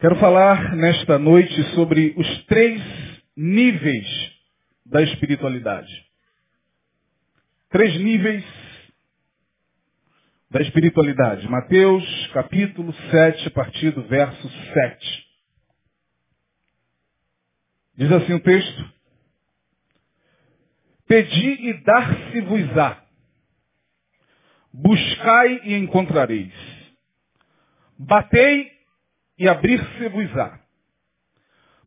Quero falar nesta noite sobre os três níveis da espiritualidade. Três níveis da espiritualidade. Mateus capítulo 7, a partir do verso 7. Diz assim o texto. Pedi e dar-se-vos-á. Buscai e encontrareis. Batei e abrir-se-vos-á.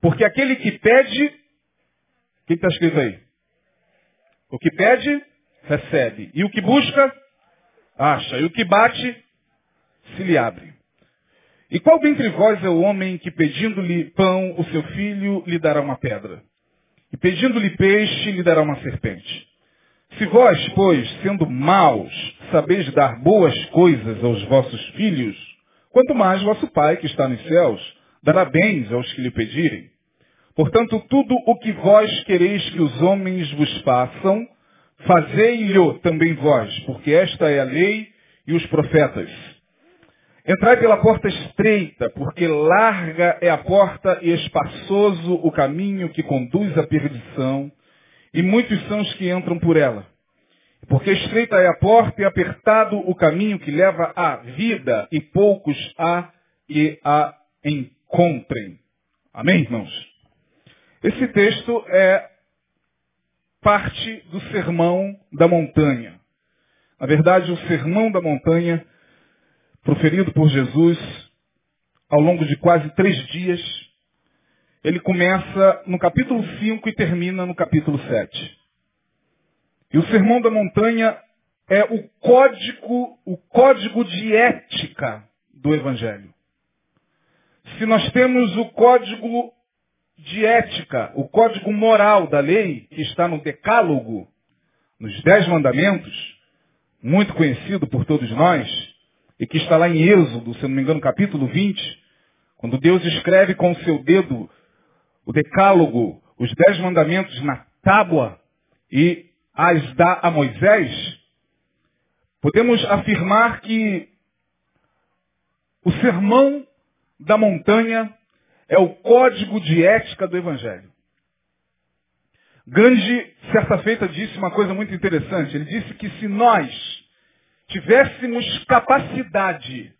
Porque aquele que pede, o que está escrito aí? O que pede, recebe. E o que busca, acha. E o que bate, se lhe abre. E qual dentre vós é o homem que pedindo-lhe pão, o seu filho lhe dará uma pedra? E pedindo-lhe peixe, lhe dará uma serpente? Se vós, pois, sendo maus, sabeis dar boas coisas aos vossos filhos, quanto mais vosso Pai, que está nos céus, dará bens aos que lhe pedirem. Portanto, tudo o que vós quereis que os homens vos façam, fazei-lhe também vós, porque esta é a lei e os profetas. Entrai pela porta estreita, porque larga é a porta e espaçoso o caminho que conduz à perdição, e muitos são os que entram por ela. Porque estreita é a porta e apertado o caminho que leva à vida, e poucos há que a encontrem. Amém, irmãos? Esse texto é parte do Sermão da Montanha. Na verdade, o Sermão da Montanha, proferido por Jesus ao longo de quase três dias, ele começa no capítulo 5 e termina no capítulo 7. E o Sermão da Montanha é o código, o código de ética do Evangelho. Se nós temos o código de ética, o código moral da lei, que está no Decálogo, nos Dez Mandamentos, muito conhecido por todos nós, e que está lá em Êxodo, se não me engano, capítulo 20, quando Deus escreve com o seu dedo o decálogo, os dez mandamentos na tábua e as dá a Moisés, podemos afirmar que o sermão da montanha é o código de ética do Evangelho. Gandhi, certa feita, disse uma coisa muito interessante. Ele disse que se nós tivéssemos capacidade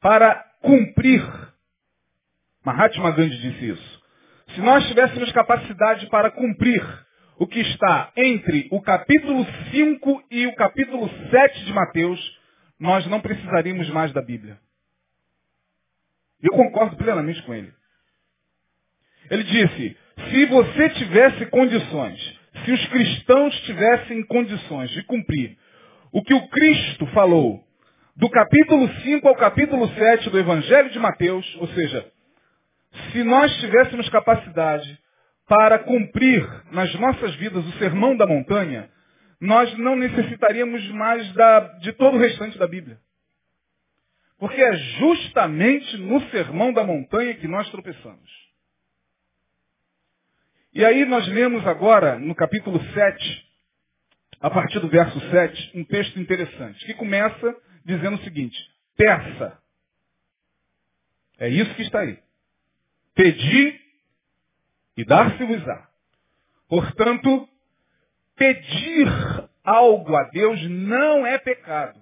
para cumprir, Mahatma Gandhi disse isso, se nós tivéssemos capacidade para cumprir o que está entre o capítulo 5 e o capítulo 7 de Mateus, nós não precisaríamos mais da Bíblia. Eu concordo plenamente com ele. Ele disse, se você tivesse condições, se os cristãos tivessem condições de cumprir o que o Cristo falou do capítulo 5 ao capítulo 7 do Evangelho de Mateus, ou seja, se nós tivéssemos capacidade para cumprir nas nossas vidas o sermão da montanha, nós não necessitaríamos mais da, de todo o restante da Bíblia. Porque é justamente no sermão da montanha que nós tropeçamos. E aí nós lemos agora, no capítulo 7, a partir do verso 7, um texto interessante, que começa dizendo o seguinte, peça. É isso que está aí. Pedi e dar-se-vos-á. Portanto, pedir algo a Deus não é pecado.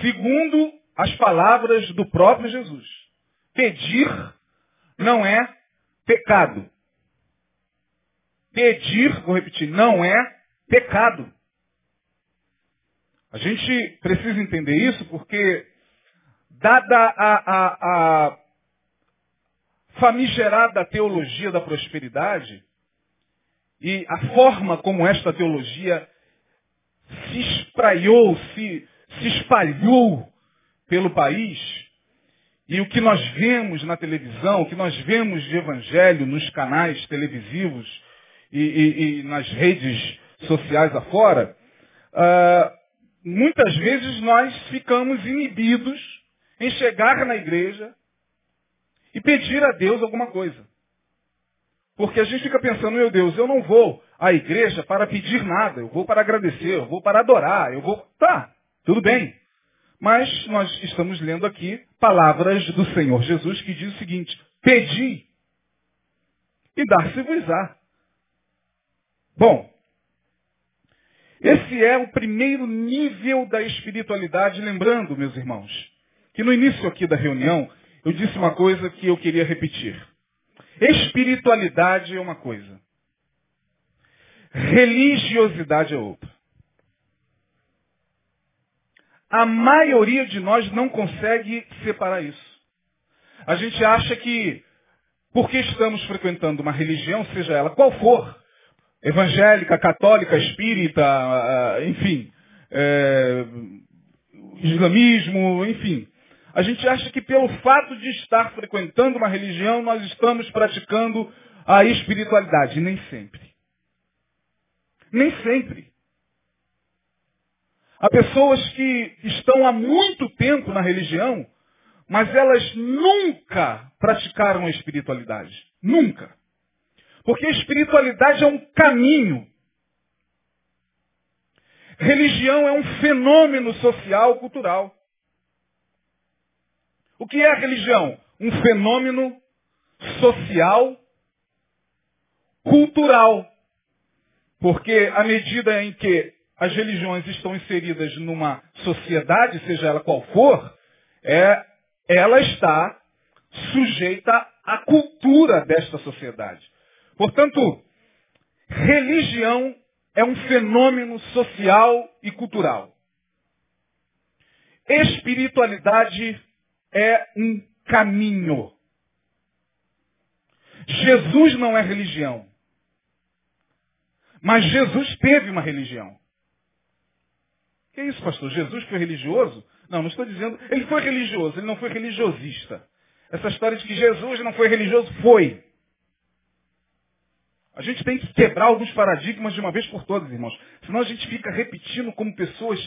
Segundo as palavras do próprio Jesus. Pedir não é pecado. Pedir, vou repetir, não é pecado. A gente precisa entender isso porque, dada a, a, a famigerada teologia da prosperidade e a forma como esta teologia se espraiou, se, se espalhou pelo país, e o que nós vemos na televisão, o que nós vemos de evangelho nos canais televisivos e, e, e nas redes sociais afora, uh, muitas vezes nós ficamos inibidos em chegar na igreja e pedir a Deus alguma coisa. Porque a gente fica pensando, meu Deus, eu não vou à igreja para pedir nada, eu vou para agradecer, eu vou para adorar, eu vou. Tá, tudo bem. Mas nós estamos lendo aqui palavras do Senhor Jesus que diz o seguinte, pedi e dar-se-vos-á. Bom, esse é o primeiro nível da espiritualidade, lembrando, meus irmãos, que no início aqui da reunião eu disse uma coisa que eu queria repetir. Espiritualidade é uma coisa. Religiosidade é outra. A maioria de nós não consegue separar isso. A gente acha que, porque estamos frequentando uma religião, seja ela qual for, evangélica, católica, espírita, ah, enfim, é, islamismo, enfim. A gente acha que pelo fato de estar frequentando uma religião, nós estamos praticando a espiritualidade. Nem sempre. Nem sempre. Há pessoas que estão há muito tempo na religião, mas elas nunca praticaram a espiritualidade. Nunca. Porque a espiritualidade é um caminho. Religião é um fenômeno social, cultural. O que é a religião? Um fenômeno social, cultural. Porque à medida em que as religiões estão inseridas numa sociedade, seja ela qual for, é, ela está sujeita à cultura desta sociedade. Portanto, religião é um fenômeno social e cultural. Espiritualidade é um caminho. Jesus não é religião. Mas Jesus teve uma religião. Que isso, pastor? Jesus foi religioso? Não, não estou dizendo. Ele foi religioso, ele não foi religiosista. Essa história de que Jesus não foi religioso, foi. A gente tem que quebrar alguns paradigmas de uma vez por todas, irmãos. Senão a gente fica repetindo como pessoas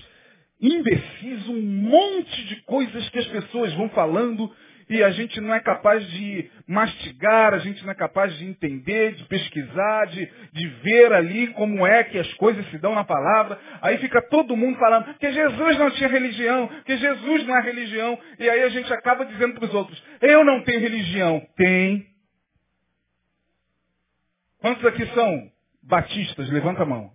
imbecis um monte de coisas que as pessoas vão falando e a gente não é capaz de mastigar, a gente não é capaz de entender, de pesquisar, de, de ver ali como é que as coisas se dão na palavra. Aí fica todo mundo falando que Jesus não tinha religião, que Jesus não é religião. E aí a gente acaba dizendo para os outros, eu não tenho religião. Tem. Quantos aqui são batistas? Levanta a mão.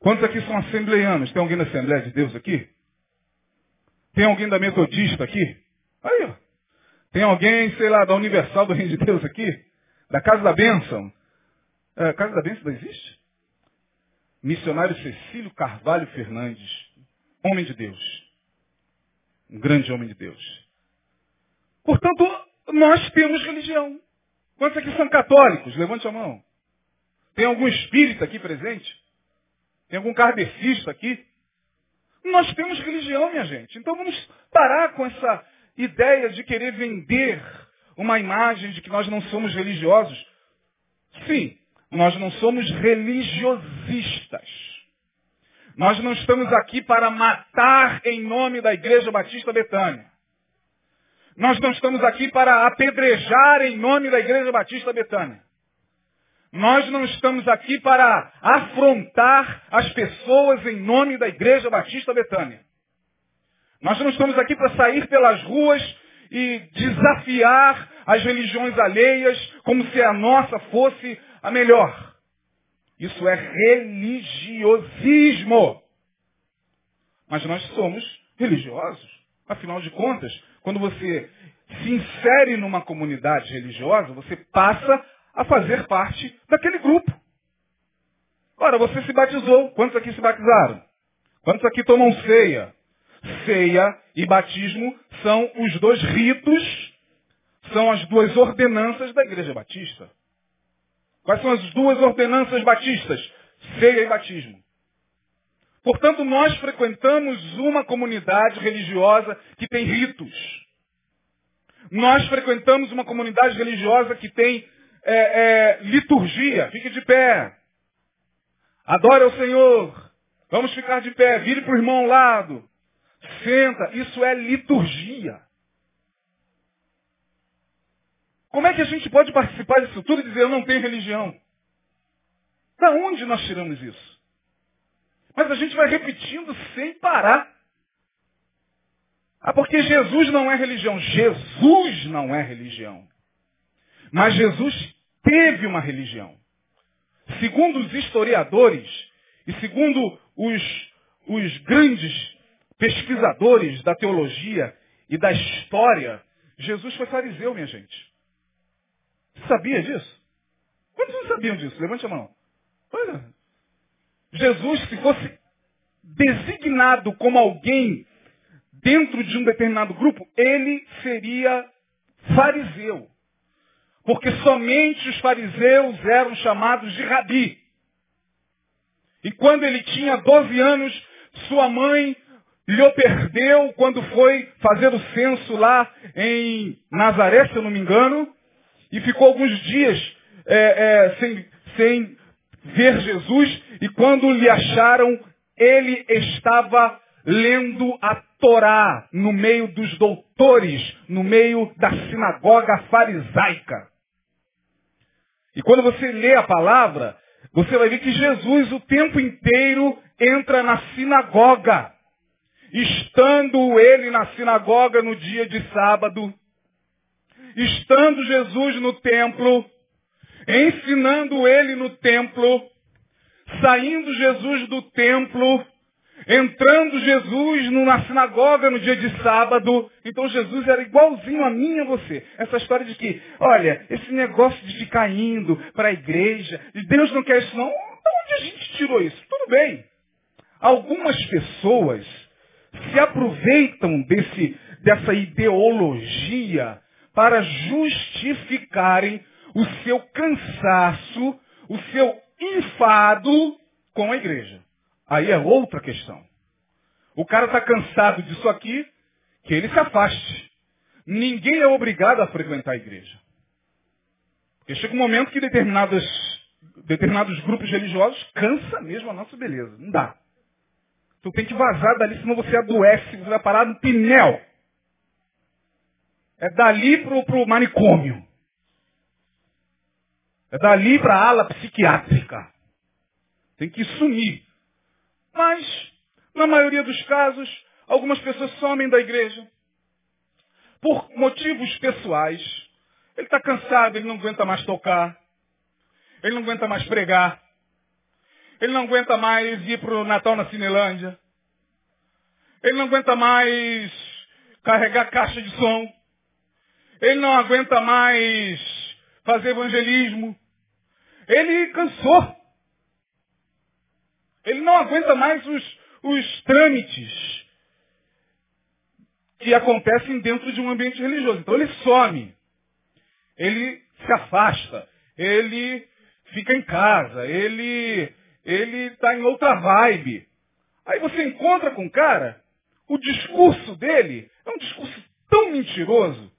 Quantos aqui são assembleianos? Tem alguém da Assembleia de Deus aqui? Tem alguém da Metodista aqui? Aí, ó. Tem alguém, sei lá, da Universal do Reino de Deus aqui? Da Casa da Bênção? É, Casa da Bênção não existe? Missionário Cecílio Carvalho Fernandes. Homem de Deus. Um grande homem de Deus. Portanto, nós temos religião. Quantos aqui são católicos? Levante a mão. Tem algum espírita aqui presente? Tem algum kardecista aqui? Nós temos religião, minha gente. Então vamos parar com essa ideia de querer vender uma imagem de que nós não somos religiosos. Sim, nós não somos religiosistas. Nós não estamos aqui para matar em nome da Igreja Batista Betânia. Nós não estamos aqui para apedrejar em nome da Igreja Batista Betânia. Nós não estamos aqui para afrontar as pessoas em nome da Igreja Batista Betânia. Nós não estamos aqui para sair pelas ruas e desafiar as religiões alheias como se a nossa fosse a melhor. Isso é religiosismo. Mas nós somos religiosos. Afinal de contas, quando você se insere numa comunidade religiosa, você passa a fazer parte daquele grupo. Ora, você se batizou. Quantos aqui se batizaram? Quantos aqui tomam ceia? Ceia e batismo são os dois ritos, são as duas ordenanças da Igreja Batista. Quais são as duas ordenanças batistas? Ceia e batismo. Portanto, nós frequentamos uma comunidade religiosa que tem ritos. Nós frequentamos uma comunidade religiosa que tem é, é, liturgia. Fique de pé. Adore ao Senhor. Vamos ficar de pé. Vire para o irmão ao lado. Senta. Isso é liturgia. Como é que a gente pode participar disso tudo e dizer eu não tenho religião? Da onde nós tiramos isso? Mas a gente vai repetindo sem parar. Ah, porque Jesus não é religião. Jesus não é religião. Mas Jesus teve uma religião. Segundo os historiadores e segundo os, os grandes pesquisadores da teologia e da história, Jesus foi fariseu, minha gente. Você sabia disso? Quantos não sabiam disso? Levante a mão. Olha. Jesus, se fosse designado como alguém dentro de um determinado grupo, ele seria fariseu. Porque somente os fariseus eram chamados de rabi. E quando ele tinha 12 anos, sua mãe lhe perdeu quando foi fazer o censo lá em Nazaré, se eu não me engano, e ficou alguns dias é, é, sem, sem ver Jesus, e quando lhe acharam, ele estava lendo a Torá no meio dos doutores, no meio da sinagoga farisaica. E quando você lê a palavra, você vai ver que Jesus o tempo inteiro entra na sinagoga. Estando ele na sinagoga no dia de sábado, estando Jesus no templo, ensinando ele no templo, saindo Jesus do templo, entrando Jesus na sinagoga no dia de sábado. Então Jesus era igualzinho a mim e a você. Essa história de que, olha, esse negócio de ficar indo para a igreja, e Deus não quer isso não. De onde a gente tirou isso? Tudo bem. Algumas pessoas se aproveitam desse, dessa ideologia para justificarem o seu cansaço, o seu enfado com a igreja. Aí é outra questão. O cara está cansado disso aqui, que ele se afaste. Ninguém é obrigado a frequentar a igreja. Porque chega um momento que determinados, grupos religiosos cansa mesmo a nossa beleza. Não dá. Tu tem que vazar dali, senão você adoece, você vai parar no pinel. É dali pro, pro manicômio. É dali para a ala psiquiátrica. Tem que sumir. Mas, na maioria dos casos, algumas pessoas somem da igreja. Por motivos pessoais. Ele está cansado, ele não aguenta mais tocar. Ele não aguenta mais pregar. Ele não aguenta mais ir para o Natal na Cinelândia. Ele não aguenta mais carregar caixa de som. Ele não aguenta mais fazer evangelismo. Ele cansou. Ele não aguenta mais os, os trâmites que acontecem dentro de um ambiente religioso. Então ele some. Ele se afasta. Ele fica em casa. Ele ele está em outra vibe. Aí você encontra com o cara, o discurso dele é um discurso tão mentiroso.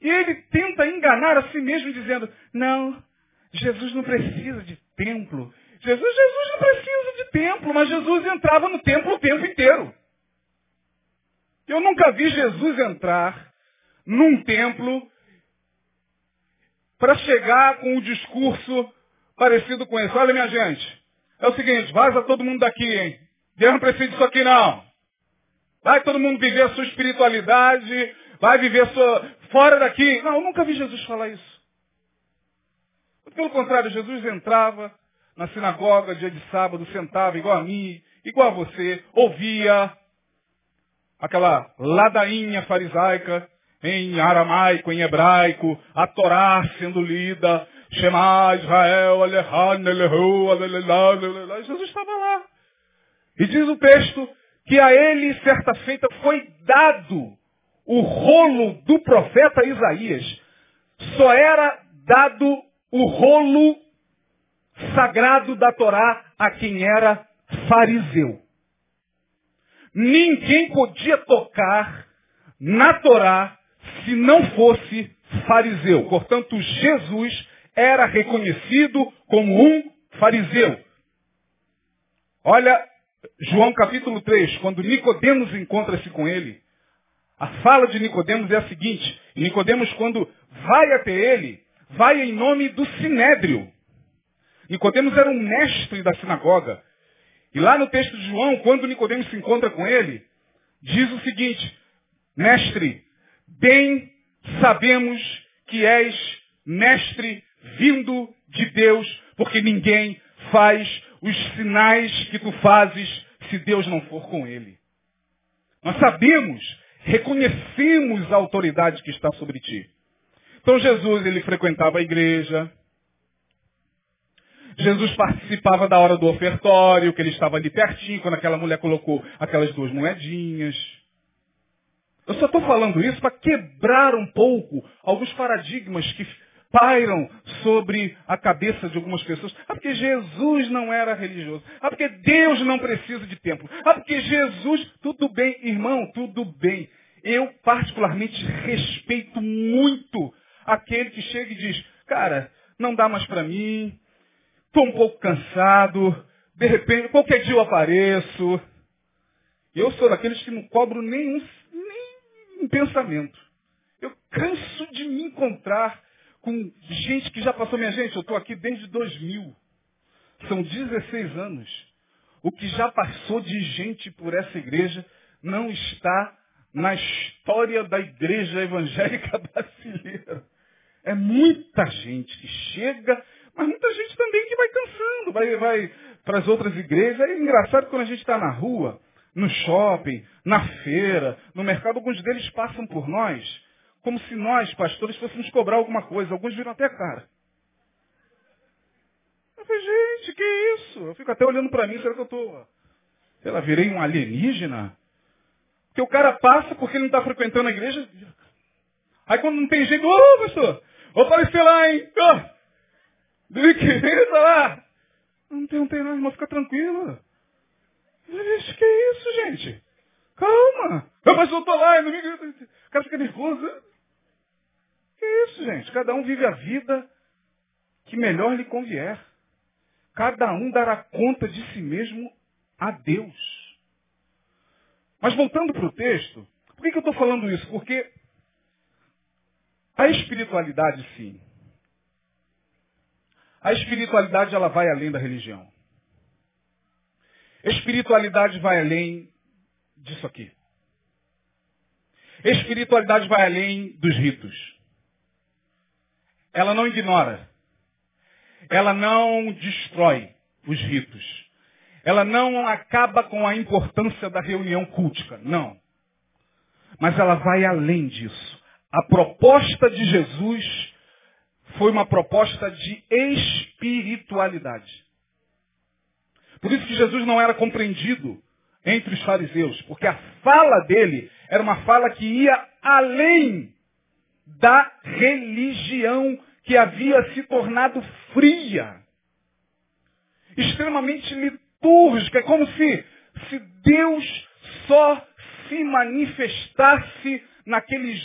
E ele tenta enganar a si mesmo dizendo, não, Jesus não precisa de templo. Jesus, Jesus não precisa templo, mas Jesus entrava no templo o tempo inteiro. Eu nunca vi Jesus entrar num templo para chegar com um discurso parecido com esse. Olha, minha gente, é o seguinte, vaza todo mundo daqui, hein? Deus não precisa disso aqui, não. Vai todo mundo viver a sua espiritualidade, vai viver a sua... fora daqui. Não, eu nunca vi Jesus falar isso. Pelo contrário, Jesus entrava na sinagoga dia de sábado, sentava igual a mim, igual a você, ouvia aquela ladainha farisaica em aramaico, em hebraico, a Torá sendo lida, Shema Israel, Jesus estava lá. E diz o texto que a ele, certa feita, foi dado o rolo do profeta Isaías. Só era dado o rolo sagrado da Torá a quem era fariseu. Ninguém podia tocar na Torá se não fosse fariseu. Portanto, Jesus era reconhecido como um fariseu. Olha, João capítulo 3, quando Nicodemos encontra-se com ele, a fala de Nicodemos é a seguinte, Nicodemos quando vai até ele, vai em nome do Sinédrio. Nicodemos era um mestre da sinagoga. E lá no texto de João, quando Nicodemos se encontra com ele, diz o seguinte, Mestre, bem sabemos que és mestre vindo de Deus, porque ninguém faz os sinais que tu fazes se Deus não for com ele. Nós sabemos, reconhecemos a autoridade que está sobre ti. Então Jesus, ele frequentava a igreja. Jesus participava da hora do ofertório, que ele estava ali pertinho, quando aquela mulher colocou aquelas duas moedinhas. Eu só estou falando isso para quebrar um pouco alguns paradigmas que pairam sobre a cabeça de algumas pessoas. Ah, porque Jesus não era religioso. Ah, porque Deus não precisa de templo. Ah, porque Jesus, tudo bem, irmão, tudo bem. Eu particularmente respeito muito aquele que chega e diz, cara, não dá mais para mim, estou um pouco cansado, de repente, qualquer dia eu apareço. Eu sou daqueles que não cobro nenhum, nem um pensamento. Eu canso de me encontrar com gente que já passou. Minha gente, eu estou aqui desde 2000. São 16 anos. O que já passou de gente por essa igreja não está na história da igreja evangélica brasileira. É muita gente que chega, mas muita gente também que vai cansando, vai, vai para as outras igrejas. É engraçado quando a gente está na rua, no shopping, na feira, no mercado, alguns deles passam por nós, como se nós, pastores, fôssemos cobrar alguma coisa. Alguns viram até a cara. Eu falei, gente, que isso? Eu fico até olhando para mim, será que eu estou. Sei lá, virei um alienígena? Porque o cara passa porque ele não está frequentando a igreja. Aí quando não tem jeito, ô oh, pastor, Vou aparecer lá, hein? Oh, Domingo tá lá. Não tem, não não, irmão, fica tranquilo. Isso, que isso, gente? Calma. Mas eu tô lá, domingo. O cara fica nervoso. Que isso, gente? Cada um vive a vida que melhor lhe convier. Cada um dará conta de si mesmo a Deus. Mas voltando para o texto, por que, que eu estou falando isso? Porque a espiritualidade, sim. A espiritualidade, ela vai além da religião. Espiritualidade vai além disso aqui. Espiritualidade vai além dos ritos. Ela não ignora. Ela não destrói os ritos. Ela não acaba com a importância da reunião cultica. Não. Mas ela vai além disso. A proposta de Jesus foi uma proposta de espiritualidade. Por isso que Jesus não era compreendido entre os fariseus, porque a fala dele era uma fala que ia além da religião que havia se tornado fria, extremamente litúrgica, é como se, se Deus só se manifestasse naqueles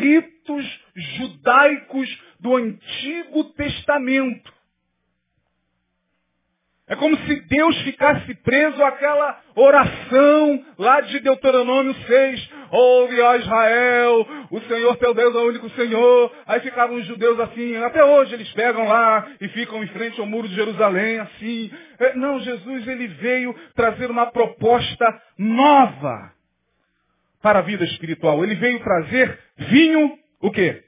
ritos judaicos do Antigo Testamento. É como se Deus ficasse preso àquela oração lá de Deuteronômio 6. Ouve, ó Israel, o Senhor teu Deus é o único Senhor. Aí ficavam os judeus assim, até hoje eles pegam lá e ficam em frente ao muro de Jerusalém assim. É, não, Jesus ele veio trazer uma proposta nova para a vida espiritual. Ele veio trazer vinho, o quê?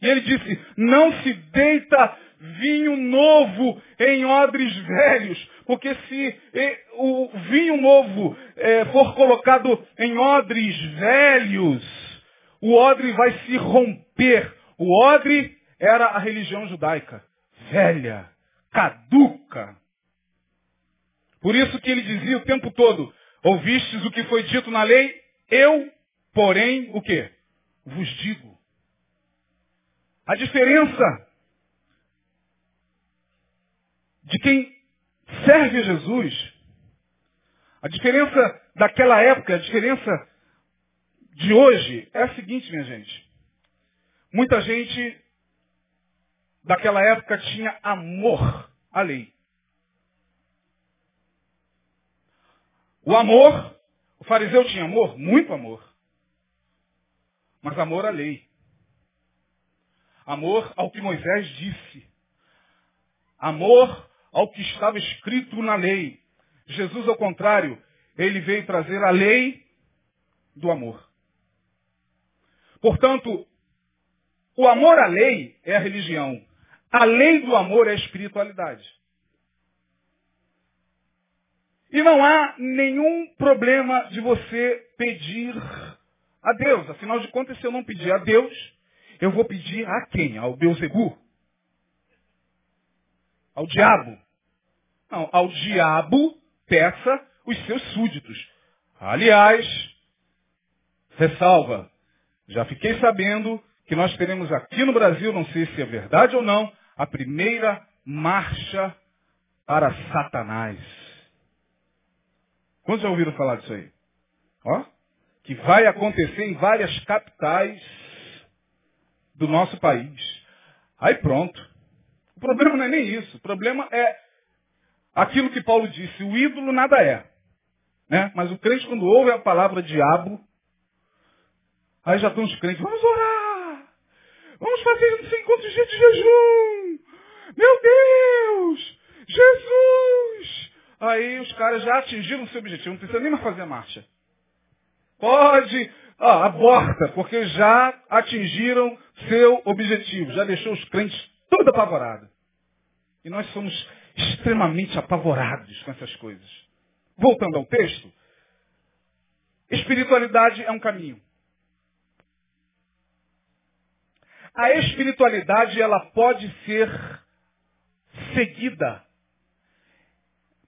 E ele disse, não se deita vinho novo em odres velhos, porque se o vinho novo é, for colocado em odres velhos, o odre vai se romper. O odre era a religião judaica, velha, caduca. Por isso que ele dizia o tempo todo, ouvistes o que foi dito na lei, eu, porém, o que? Vos digo. A diferença de quem serve a Jesus, a diferença daquela época, a diferença de hoje é a seguinte, minha gente. Muita gente daquela época tinha amor à lei. O amor o fariseu tinha amor? Muito amor. Mas amor à lei. Amor ao que Moisés disse. Amor ao que estava escrito na lei. Jesus, ao contrário, ele veio trazer a lei do amor. Portanto, o amor à lei é a religião. A lei do amor é a espiritualidade. E não há nenhum problema de você pedir a Deus. Afinal de contas, se eu não pedir a Deus, eu vou pedir a quem? Ao Beuzebu? Ao diabo? Não, ao diabo peça os seus súditos. Aliás, ressalva, já fiquei sabendo que nós teremos aqui no Brasil, não sei se é verdade ou não, a primeira marcha para Satanás. Quantos já ouviram falar disso aí? Ó, que vai acontecer em várias capitais do nosso país. Aí pronto. O problema não é nem isso. O problema é aquilo que Paulo disse, o ídolo nada é. Né? Mas o crente, quando ouve a palavra diabo, aí já estão os crentes, vamos orar! Vamos fazer um encontro de jejum! Meu Deus! Jesus! Aí os caras já atingiram o seu objetivo, não precisa nem mais fazer a marcha. Pode, ah, aborta, porque já atingiram seu objetivo, já deixou os crentes tudo apavorados. E nós somos extremamente apavorados com essas coisas. Voltando ao texto, espiritualidade é um caminho. A espiritualidade ela pode ser seguida.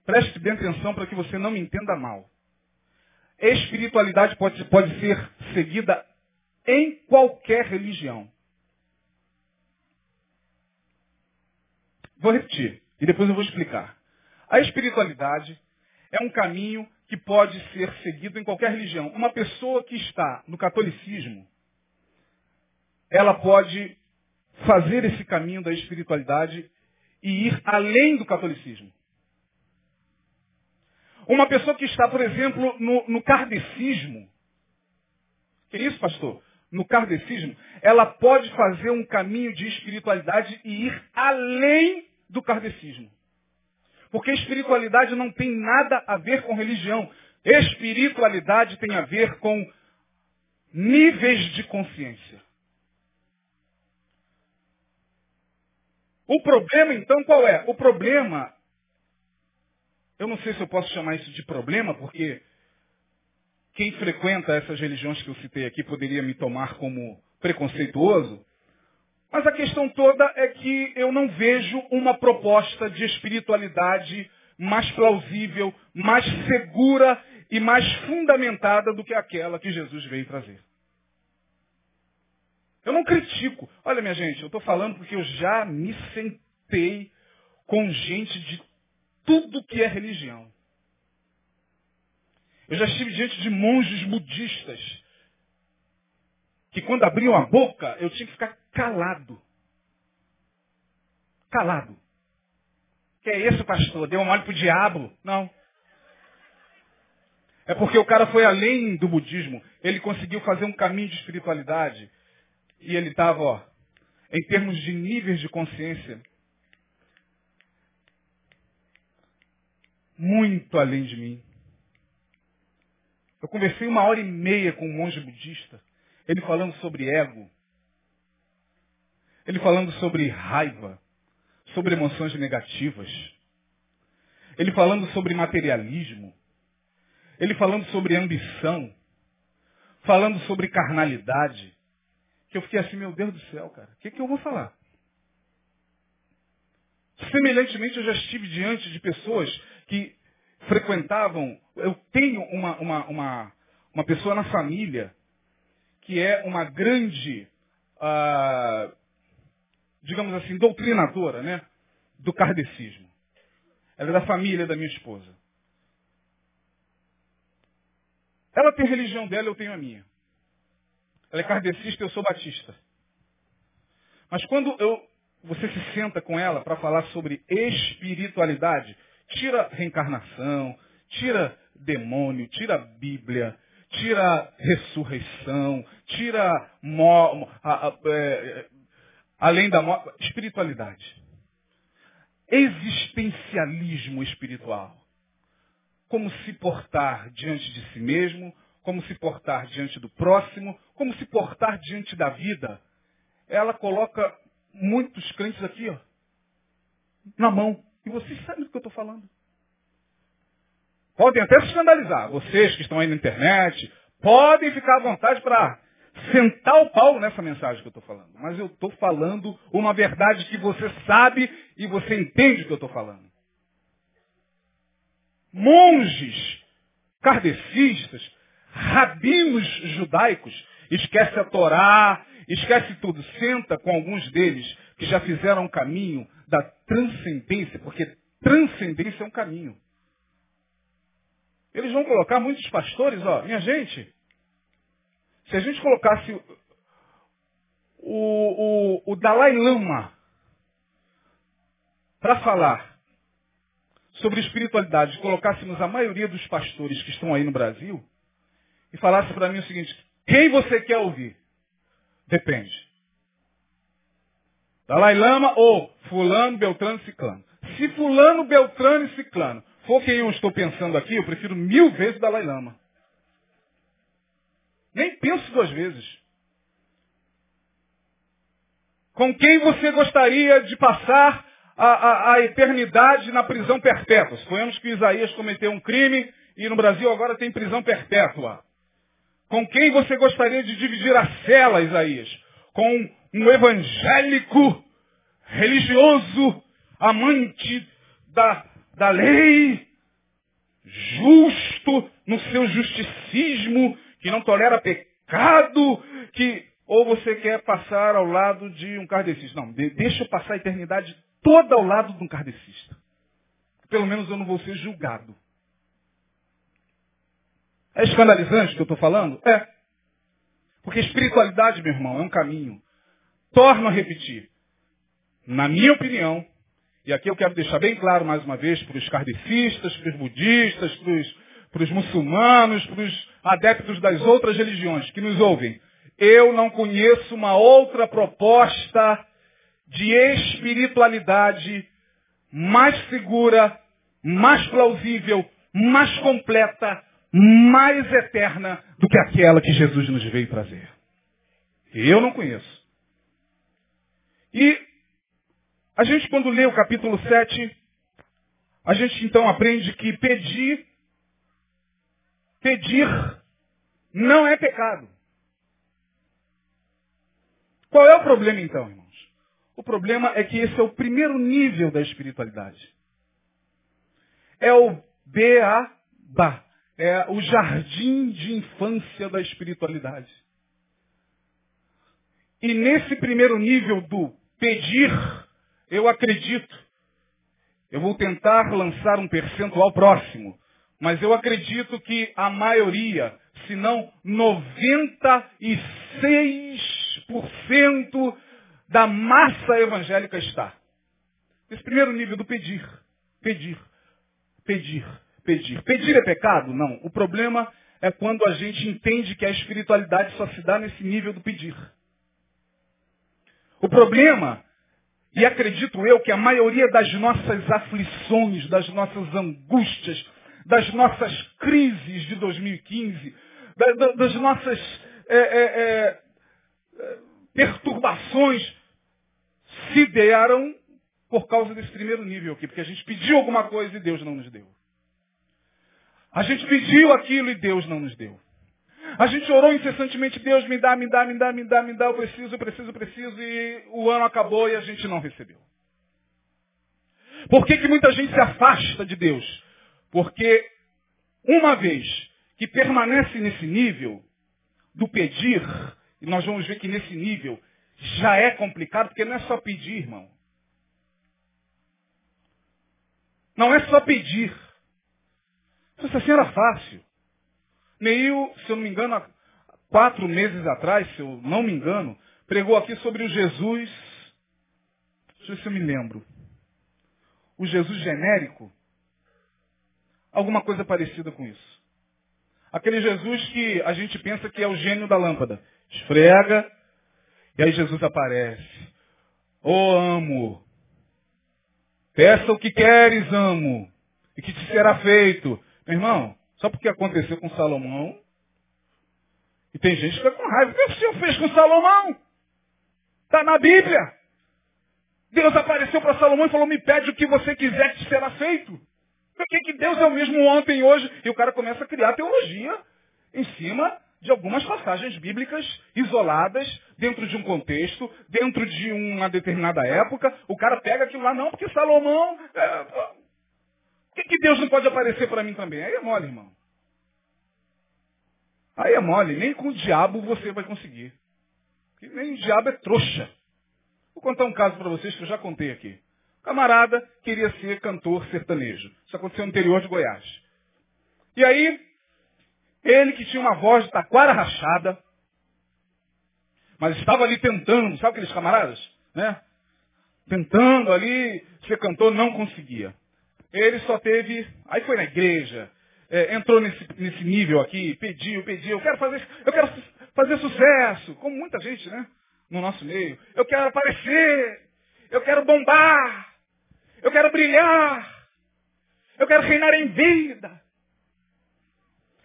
Preste bem atenção para que você não me entenda mal. Espiritualidade pode, pode ser seguida em qualquer religião. Vou repetir e depois eu vou explicar. A espiritualidade é um caminho que pode ser seguido em qualquer religião. Uma pessoa que está no catolicismo, ela pode fazer esse caminho da espiritualidade e ir além do catolicismo. Uma pessoa que está, por exemplo, no, no kardecismo, que isso, pastor? No kardecismo, ela pode fazer um caminho de espiritualidade e ir além do kardecismo. Porque espiritualidade não tem nada a ver com religião. Espiritualidade tem a ver com níveis de consciência. O problema, então, qual é? O problema eu não sei se eu posso chamar isso de problema, porque quem frequenta essas religiões que eu citei aqui poderia me tomar como preconceituoso. Mas a questão toda é que eu não vejo uma proposta de espiritualidade mais plausível, mais segura e mais fundamentada do que aquela que Jesus veio trazer. Eu não critico. Olha, minha gente, eu estou falando porque eu já me sentei com gente de tudo que é religião. Eu já estive diante de monges budistas que quando abriam a boca eu tinha que ficar calado. Calado. Que é isso, pastor? Deu um mole pro diabo? Não. É porque o cara foi além do budismo. Ele conseguiu fazer um caminho de espiritualidade. E ele estava, ó, em termos de níveis de consciência, muito além de mim. Eu conversei uma hora e meia com um monge budista, ele falando sobre ego, ele falando sobre raiva, sobre emoções negativas, ele falando sobre materialismo, ele falando sobre ambição, falando sobre carnalidade, que eu fiquei assim, meu Deus do céu, cara, o que, que eu vou falar? Semelhantemente, eu já estive diante de pessoas que frequentavam. Eu tenho uma, uma, uma, uma pessoa na família que é uma grande, ah, digamos assim, doutrinadora né, do kardecismo. Ela é da família da minha esposa. Ela tem a religião dela, eu tenho a minha. Ela é kardecista, eu sou batista. Mas quando eu, você se senta com ela para falar sobre espiritualidade, Tira reencarnação, tira demônio, tira Bíblia, tira ressurreição, tira mo, a, a, é, além da morte, espiritualidade. Existencialismo espiritual. Como se portar diante de si mesmo, como se portar diante do próximo, como se portar diante da vida, ela coloca muitos crentes aqui, ó, na mão. E vocês sabem do que eu estou falando. Podem até se escandalizar. Vocês que estão aí na internet, podem ficar à vontade para sentar o pau nessa mensagem que eu estou falando. Mas eu estou falando uma verdade que você sabe e você entende o que eu estou falando. Monges, kardecistas, rabinos judaicos, esquece a Torá, esquece tudo, senta com alguns deles que já fizeram um caminho da transcendência, porque transcendência é um caminho. Eles vão colocar muitos pastores, ó, minha gente, se a gente colocasse o, o, o Dalai Lama para falar sobre espiritualidade, colocássemos a maioria dos pastores que estão aí no Brasil e falasse para mim o seguinte, quem você quer ouvir? Depende. Dalai Lama ou fulano, beltrano, ciclano. Se fulano, beltrano e ciclano for quem eu estou pensando aqui, eu prefiro mil vezes Dalai Lama. Nem penso duas vezes. Com quem você gostaria de passar a, a, a eternidade na prisão perpétua? Suponhamos que Isaías cometeu um crime e no Brasil agora tem prisão perpétua. Com quem você gostaria de dividir a cela, Isaías? Com um evangélico, religioso, amante da, da lei, justo no seu justicismo, que não tolera pecado, que ou você quer passar ao lado de um kardecista. Não, deixa eu passar a eternidade toda ao lado de um kardecista. Pelo menos eu não vou ser julgado. É escandalizante o que eu estou falando? É. Porque espiritualidade, meu irmão, é um caminho. Torno a repetir. Na minha opinião, e aqui eu quero deixar bem claro mais uma vez para os kardecistas, para os budistas, para os para os muçulmanos, para os adeptos das outras religiões que nos ouvem. Eu não conheço uma outra proposta de espiritualidade mais segura, mais plausível, mais completa, mais eterna do que aquela que Jesus nos veio trazer. Eu não conheço. E a gente, quando lê o capítulo 7, a gente então aprende que pedir Pedir não é pecado. Qual é o problema então, irmãos? O problema é que esse é o primeiro nível da espiritualidade. É o B.A.B.A. É o jardim de infância da espiritualidade. E nesse primeiro nível do pedir, eu acredito, eu vou tentar lançar um percentual próximo. Mas eu acredito que a maioria, se não 96% da massa evangélica está. Esse primeiro nível do pedir. Pedir. Pedir. Pedir. Pedir é pecado? Não. O problema é quando a gente entende que a espiritualidade só se dá nesse nível do pedir. O problema, e acredito eu que a maioria das nossas aflições, das nossas angústias, das nossas crises de 2015, das nossas é, é, é, perturbações, se deram por causa desse primeiro nível aqui, porque a gente pediu alguma coisa e Deus não nos deu. A gente pediu aquilo e Deus não nos deu. A gente orou incessantemente, Deus me dá, me dá, me dá, me dá, me dá, eu preciso, eu preciso, eu preciso, e o ano acabou e a gente não recebeu. Por que, que muita gente se afasta de Deus? Porque uma vez que permanece nesse nível do pedir, e nós vamos ver que nesse nível já é complicado, porque não é só pedir, irmão. Não é só pedir. Isso assim era fácil. Neil, se eu não me engano, há quatro meses atrás, se eu não me engano, pregou aqui sobre o Jesus. Deixa eu ver se eu me lembro. O Jesus genérico alguma coisa parecida com isso. Aquele Jesus que a gente pensa que é o gênio da lâmpada. Esfrega, e aí Jesus aparece. Oh, amo. Peça o que queres, amo. E que te será feito. Meu irmão, só porque aconteceu com Salomão, E tem gente que fica com raiva. O que o Senhor fez com Salomão? Está na Bíblia. Deus apareceu para Salomão e falou, me pede o que você quiser que será feito. Por que, que Deus é o mesmo ontem hoje? E o cara começa a criar teologia em cima de algumas passagens bíblicas isoladas, dentro de um contexto, dentro de uma determinada época. O cara pega aquilo lá, não, porque Salomão. É... Por que, que Deus não pode aparecer para mim também? Aí é mole, irmão. Aí é mole, nem com o diabo você vai conseguir. Nem o diabo é trouxa. Vou contar um caso para vocês que eu já contei aqui. Camarada queria ser cantor sertanejo. Isso aconteceu no interior de Goiás. E aí, ele que tinha uma voz de taquara rachada, mas estava ali tentando, sabe aqueles camaradas? Né? Tentando ali ser cantor, não conseguia. Ele só teve, aí foi na igreja, é, entrou nesse, nesse nível aqui, pediu, pediu, eu quero fazer, eu quero fazer sucesso, como muita gente, né? No nosso meio. Eu quero aparecer, eu quero bombar, eu quero brilhar, eu quero reinar em vida.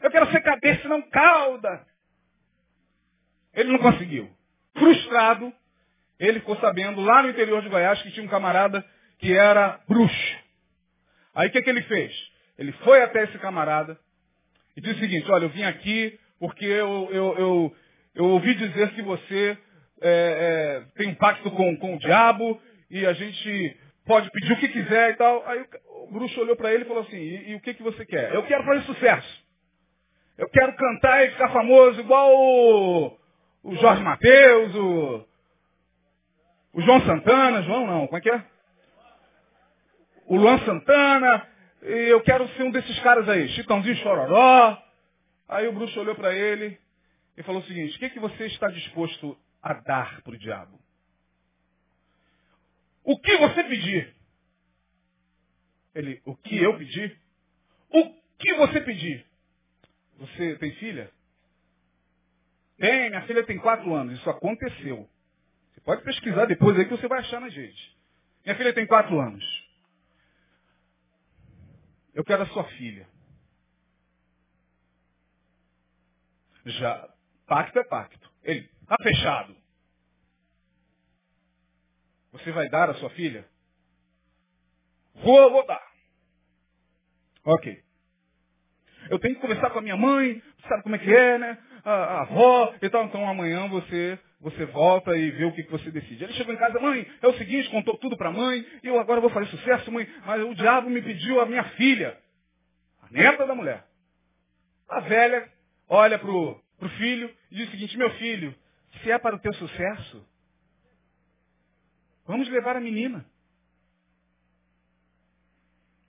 Eu quero ser cabeça, não cauda. Ele não conseguiu. Frustrado, ele ficou sabendo lá no interior de Goiás que tinha um camarada que era bruxo. Aí o que, que ele fez? Ele foi até esse camarada e disse o seguinte, olha, eu vim aqui porque eu, eu, eu, eu ouvi dizer que você é, é, tem um pacto com, com o diabo e a gente pode pedir o que quiser e tal. Aí o bruxo olhou para ele e falou assim, e, e, o que, que você quer? Eu quero fazer sucesso. Eu quero cantar e ficar famoso igual o, o Jorge Mateus, o, o João Santana, João não, como é que é? O Luan Santana, e eu quero ser um desses caras aí, Chitãozinho Chororó. Aí o bruxo olhou para ele e falou o seguinte, o que, que você está disposto a dar para o diabo? O que você pedir? Ele, o que eu pedir? O que você pedir? Você tem filha? Tem, minha filha tem quatro anos. Isso aconteceu. Você pode pesquisar depois aí que você vai achar na gente. Minha filha tem quatro anos. Eu quero a sua filha. Já, pacto é pacto. Ele, está fechado. Você vai dar a sua filha? Vou, vou dar. Ok. Eu tenho que conversar com a minha mãe, sabe como é que é, né? A, a avó e tal. Então amanhã você você volta e vê o que, que você decide. Ele chegou em casa, mãe, é o seguinte, contou tudo para a mãe, e eu agora vou fazer sucesso, mãe, mas o diabo me pediu a minha filha, a neta da mulher. A velha olha pro, pro filho e diz o seguinte, meu filho, se é para o teu sucesso, vamos levar a menina.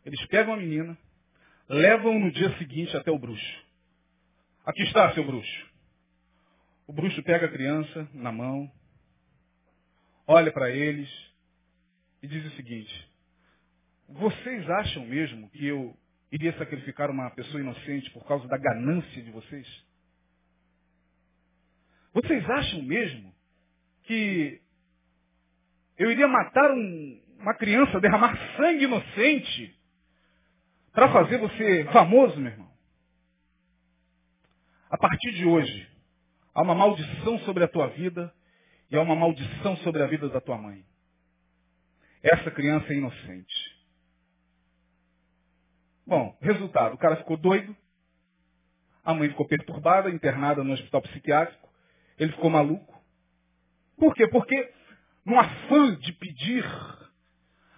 Eles pegam a menina, levam no dia seguinte até o bruxo. Aqui está, seu bruxo. O bruxo pega a criança na mão, olha para eles e diz o seguinte: Vocês acham mesmo que eu iria sacrificar uma pessoa inocente por causa da ganância de vocês? Vocês acham mesmo que eu iria matar um, uma criança, derramar sangue inocente para fazer você famoso, meu irmão. A partir de hoje, há uma maldição sobre a tua vida e há uma maldição sobre a vida da tua mãe. Essa criança é inocente. Bom, resultado, o cara ficou doido, a mãe ficou perturbada, internada no hospital psiquiátrico, ele ficou maluco. Por quê? Porque no afã de pedir,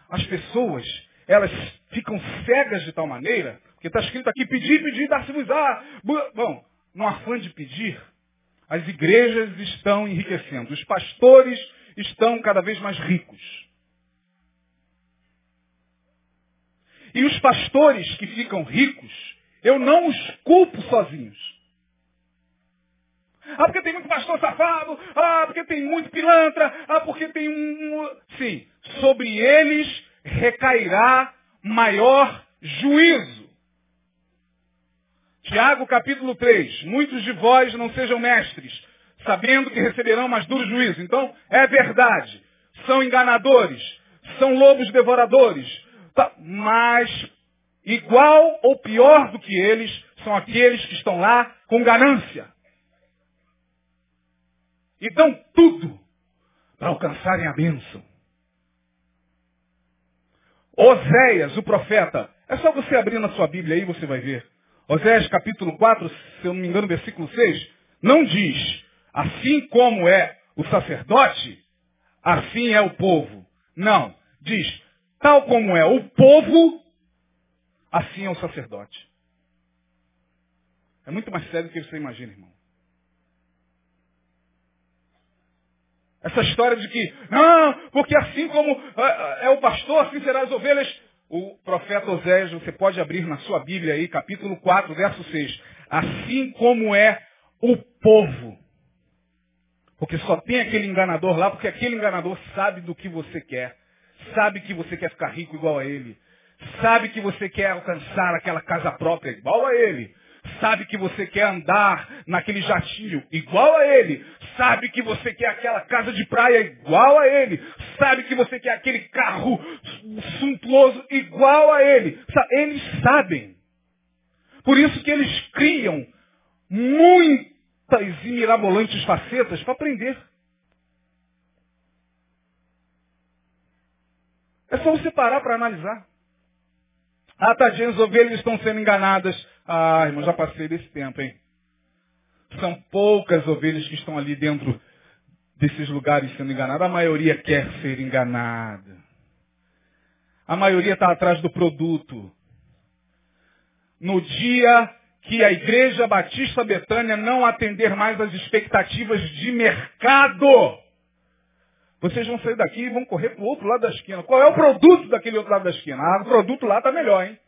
as pessoas elas ficam cegas de tal maneira, porque está escrito aqui, pedir, pedir, dar-se-vos-á. Bom, no afã de pedir, as igrejas estão enriquecendo, os pastores estão cada vez mais ricos. E os pastores que ficam ricos, eu não os culpo sozinhos. Ah, porque tem muito pastor safado. Ah, porque tem muito pilantra. Ah, porque tem um. Sim, sobre eles recairá maior juízo. Tiago capítulo 3. Muitos de vós não sejam mestres, sabendo que receberão mais duro juízo. Então, é verdade. São enganadores, são lobos devoradores. Tá, mas, igual ou pior do que eles, são aqueles que estão lá com ganância. E dão tudo para alcançarem a bênção. Oséias, o profeta, é só você abrir na sua Bíblia aí você vai ver. Oséias capítulo 4, se eu não me engano, versículo 6, não diz, assim como é o sacerdote, assim é o povo. Não, diz, tal como é o povo, assim é o sacerdote. É muito mais sério do que você imagina, irmão. Essa história de que, não, porque assim como é, é o pastor, assim serão as ovelhas. O profeta Oséias, você pode abrir na sua Bíblia aí, capítulo 4, verso 6. Assim como é o povo. Porque só tem aquele enganador lá, porque aquele enganador sabe do que você quer. Sabe que você quer ficar rico igual a ele. Sabe que você quer alcançar aquela casa própria igual a ele sabe que você quer andar naquele jatinho igual a ele, sabe que você quer aquela casa de praia igual a ele, sabe que você quer aquele carro suntuoso igual a ele. Eles sabem. Por isso que eles criam muitas e mirabolantes facetas para aprender. É só você parar para analisar. Ah, tadinha, as ovelhas estão sendo enganadas. Ah, irmão, já passei desse tempo, hein? São poucas ovelhas que estão ali dentro desses lugares sendo enganadas. A maioria quer ser enganada. A maioria está atrás do produto. No dia que a Igreja Batista Betânia não atender mais às expectativas de mercado, vocês vão sair daqui e vão correr para o outro lado da esquina. Qual é o produto daquele outro lado da esquina? Ah, o produto lá está melhor, hein?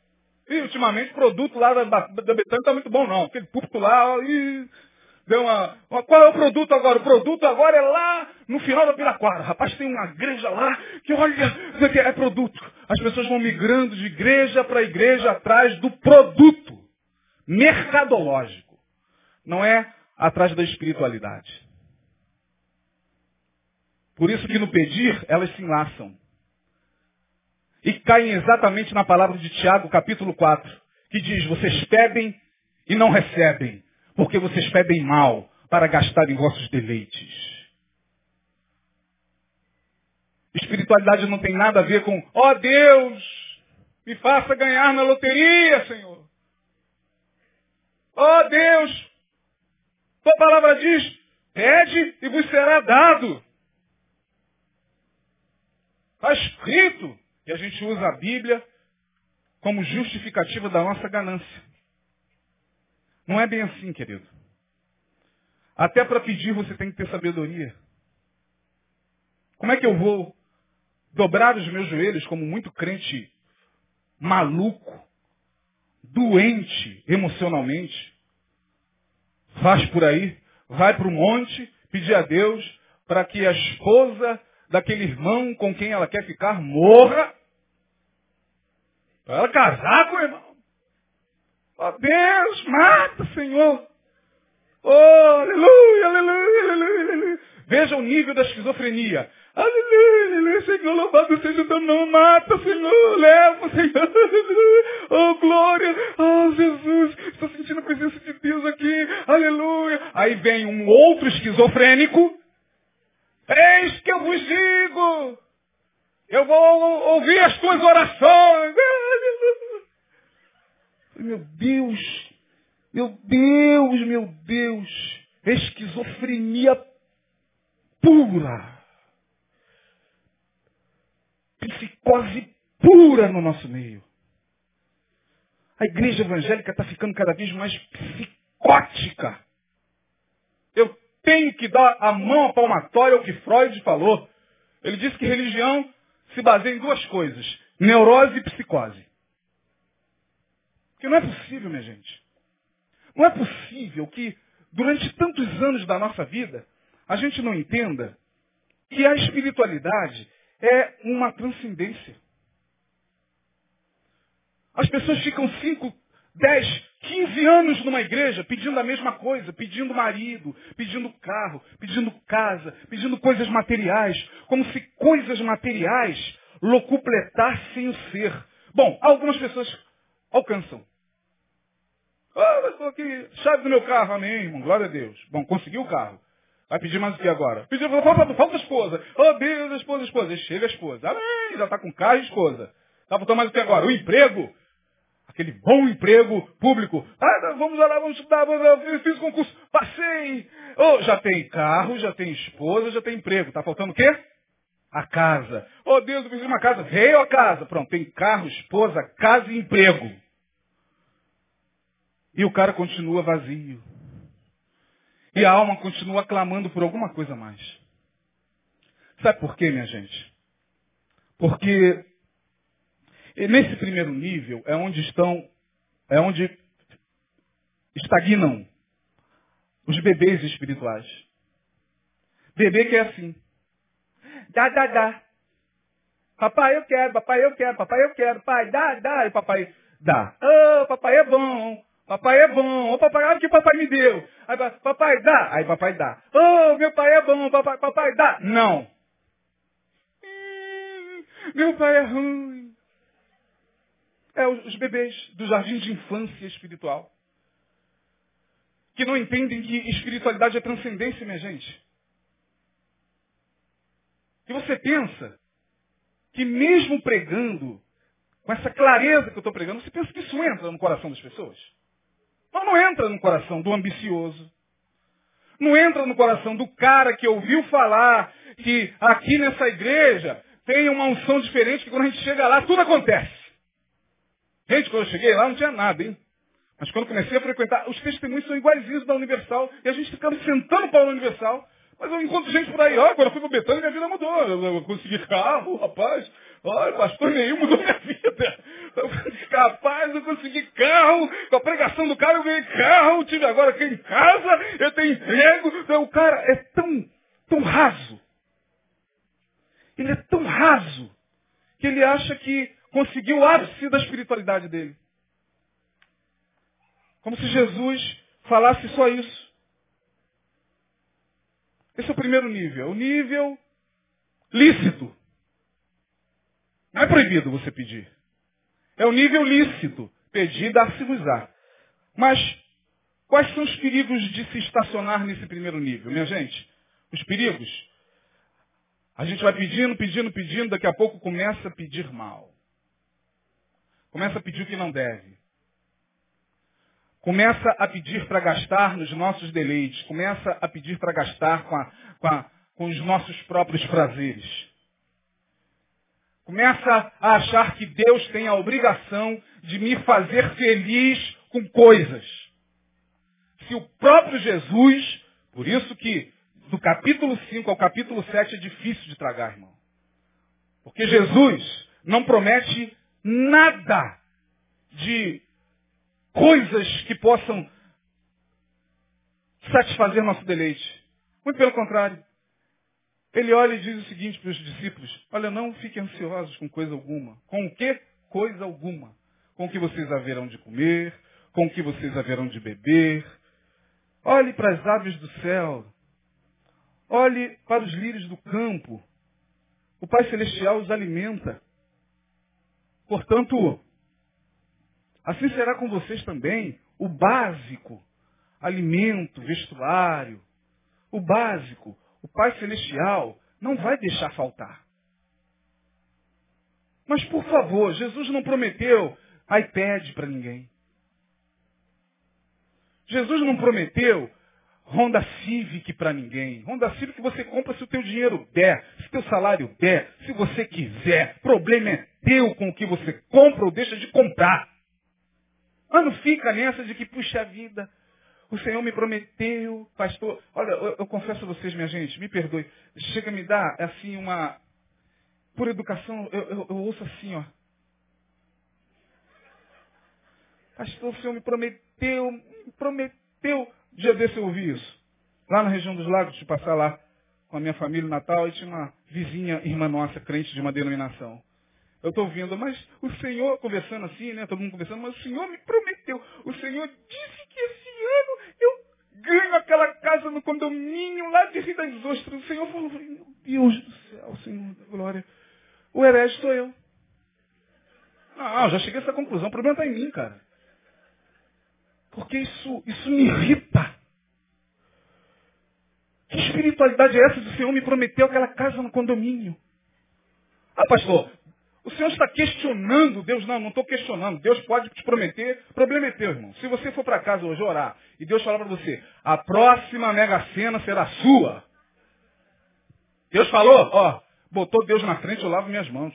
E ultimamente o produto lá da, da, Betânia está muito bom, não. Aquele púlpito lá, e deu uma, uma, Qual é o produto agora? O produto agora é lá no final da Piraquara. Rapaz, tem uma igreja lá que olha, é produto. As pessoas vão migrando de igreja para igreja atrás do produto mercadológico. Não é atrás da espiritualidade. Por isso que no pedir, elas se enlaçam e caem exatamente na palavra de Tiago, capítulo 4, que diz, vocês pedem e não recebem, porque vocês pedem mal para gastar em vossos deleites. Espiritualidade não tem nada a ver com, ó oh Deus, me faça ganhar na loteria, Senhor. Ó oh Deus, tua palavra diz, pede e vos será dado. Está escrito. E a gente usa a Bíblia como justificativa da nossa ganância. Não é bem assim, querido. Até para pedir você tem que ter sabedoria. Como é que eu vou dobrar os meus joelhos como muito crente maluco, doente emocionalmente? Faz por aí, vai para o monte, pedir a Deus para que a esposa daquele irmão com quem ela quer ficar morra para ela casar com o irmão. Ó oh, Deus, mata, Senhor. Oh, aleluia, aleluia, aleluia, aleluia. Veja o nível da esquizofrenia. Aleluia, aleluia, Senhor, louvado seja o teu nome, mata, Senhor, leva, Senhor, oh glória, oh Jesus, estou sentindo a presença de Deus aqui, aleluia. Aí vem um outro esquizofrênico, eis que eu vos digo, eu vou ouvir as tuas orações. Meu Deus, meu Deus, meu Deus. Esquizofrenia pura. Psicose pura no nosso meio. A igreja evangélica está ficando cada vez mais psicótica. Tenho que dar a mão à palmatória ao que Freud falou. Ele disse que religião se baseia em duas coisas: neurose e psicose. Porque não é possível, minha gente. Não é possível que durante tantos anos da nossa vida a gente não entenda que a espiritualidade é uma transcendência. As pessoas ficam 5, 10, 15 anos numa igreja pedindo a mesma coisa, pedindo marido, pedindo carro, pedindo casa, pedindo coisas materiais, como se coisas materiais locupletassem o ser. Bom, algumas pessoas alcançam. Ah, mas aqui, chave do meu carro, amém, irmão, glória a Deus. Bom, conseguiu o carro. Vai pedir mais o que agora? Pedir, falta, falta esposa. Oh Deus, esposa, esposa. E chega a esposa. Amém, já está com carro e esposa. Tá faltando mais o que agora? O emprego. Aquele bom emprego público. Ah, vamos lá, vamos estudar, vamos, fiz concurso, passei. Oh, já tem carro, já tem esposa, já tem emprego. Tá faltando o quê? A casa. Oh Deus, eu preciso de uma casa. Veio a casa. Pronto, tem carro, esposa, casa e emprego. E o cara continua vazio. E a alma continua clamando por alguma coisa mais. Sabe por quê, minha gente? Porque nesse primeiro nível é onde estão, é onde estagnam os bebês espirituais. Bebê que é assim. Dá, dá, dá. Papai, eu quero, papai, eu quero, papai, eu quero, pai, dá, dá. E papai, dá. Oh, papai é bom. Papai é bom. Ô papai, olha o que papai me deu. Aí papai dá. Aí papai dá. Oh, meu pai é bom. Papai, papai dá. Não. Hum, meu pai é ruim. É os bebês do jardim de infância espiritual. Que não entendem que espiritualidade é transcendência, minha gente. E você pensa que mesmo pregando, com essa clareza que eu estou pregando, você pensa que isso entra no coração das pessoas? Mas não entra no coração do ambicioso. Não entra no coração do cara que ouviu falar que aqui nessa igreja tem uma unção diferente, que quando a gente chega lá, tudo acontece. Gente, quando eu cheguei lá, não tinha nada, hein? Mas quando comecei a frequentar, os testemunhos são iguaizinhos da Universal, e a gente ficava sentando para a Universal. Mas eu encontro gente por aí, ó, quando eu fui para Betânia, minha vida mudou. Eu consegui carro, rapaz. Olha, pastor nenhum mudou minha vida. Capaz, eu consegui carro, com a pregação do cara eu ganhei carro, tive agora aqui em casa, eu tenho emprego. Então, o cara é tão, tão raso. Ele é tão raso que ele acha que conseguiu o ápice da espiritualidade dele. Como se Jesus falasse só isso. Esse é o primeiro nível. O nível lícito. Não é proibido você pedir. É o nível lícito. Pedir, dá-se-vos-á. Mas quais são os perigos de se estacionar nesse primeiro nível, minha gente? Os perigos? A gente vai pedindo, pedindo, pedindo, daqui a pouco começa a pedir mal. Começa a pedir o que não deve. Começa a pedir para gastar nos nossos deleites. Começa a pedir para gastar com, a, com, a, com os nossos próprios prazeres. Começa a achar que Deus tem a obrigação de me fazer feliz com coisas. Se o próprio Jesus, por isso que do capítulo 5 ao capítulo 7 é difícil de tragar, irmão. Porque Jesus não promete nada de coisas que possam satisfazer nosso deleite. Muito pelo contrário. Ele olha e diz o seguinte para os discípulos: Olha, não fiquem ansiosos com coisa alguma. Com o que? Coisa alguma. Com o que vocês haverão de comer, com o que vocês haverão de beber. Olhe para as aves do céu. Olhe para os lírios do campo. O Pai Celestial os alimenta. Portanto, assim será com vocês também. O básico, alimento, vestuário. O básico, o Pai Celestial não vai deixar faltar. Mas, por favor, Jesus não prometeu iPad para ninguém. Jesus não prometeu Honda Civic para ninguém. Honda Civic você compra se o teu dinheiro der, se o teu salário der, se você quiser. Problema é teu com o que você compra ou deixa de comprar. Mas não fica nessa de que, puxa vida, o Senhor me prometeu, pastor. Olha, eu, eu, confesso a vocês, minha gente, me perdoe. Chega a me dar, assim, uma. Por educação, eu, eu, eu ouço assim, ó. Pastor, o Senhor me prometeu, me prometeu. Dia desse eu ouvi isso. Lá na região dos lagos, de passar lá com a minha família no Natal, e tinha uma vizinha, irmã nossa, crente de uma denominação. Eu estou ouvindo, mas o Senhor, conversando assim, né? Todo mundo conversando, mas o Senhor me prometeu. O Senhor disse que esse ano eu ganho aquela casa no condomínio lá de Rio das Ostras. O Senhor falou, meu Deus do céu, Senhor da glória. O herege sou eu. Não, já cheguei a essa conclusão. O problema está em mim, cara. Porque isso, isso me irrita. Espiritualidade é essa do Senhor me prometeu aquela casa no condomínio? Ah, pastor, o Senhor está questionando Deus? Não, não estou questionando. Deus pode te prometer. O problema é teu, irmão. Se você for para casa hoje orar e Deus falar para você, a próxima mega cena será sua. Deus falou, ó, botou Deus na frente, eu lavo minhas mãos.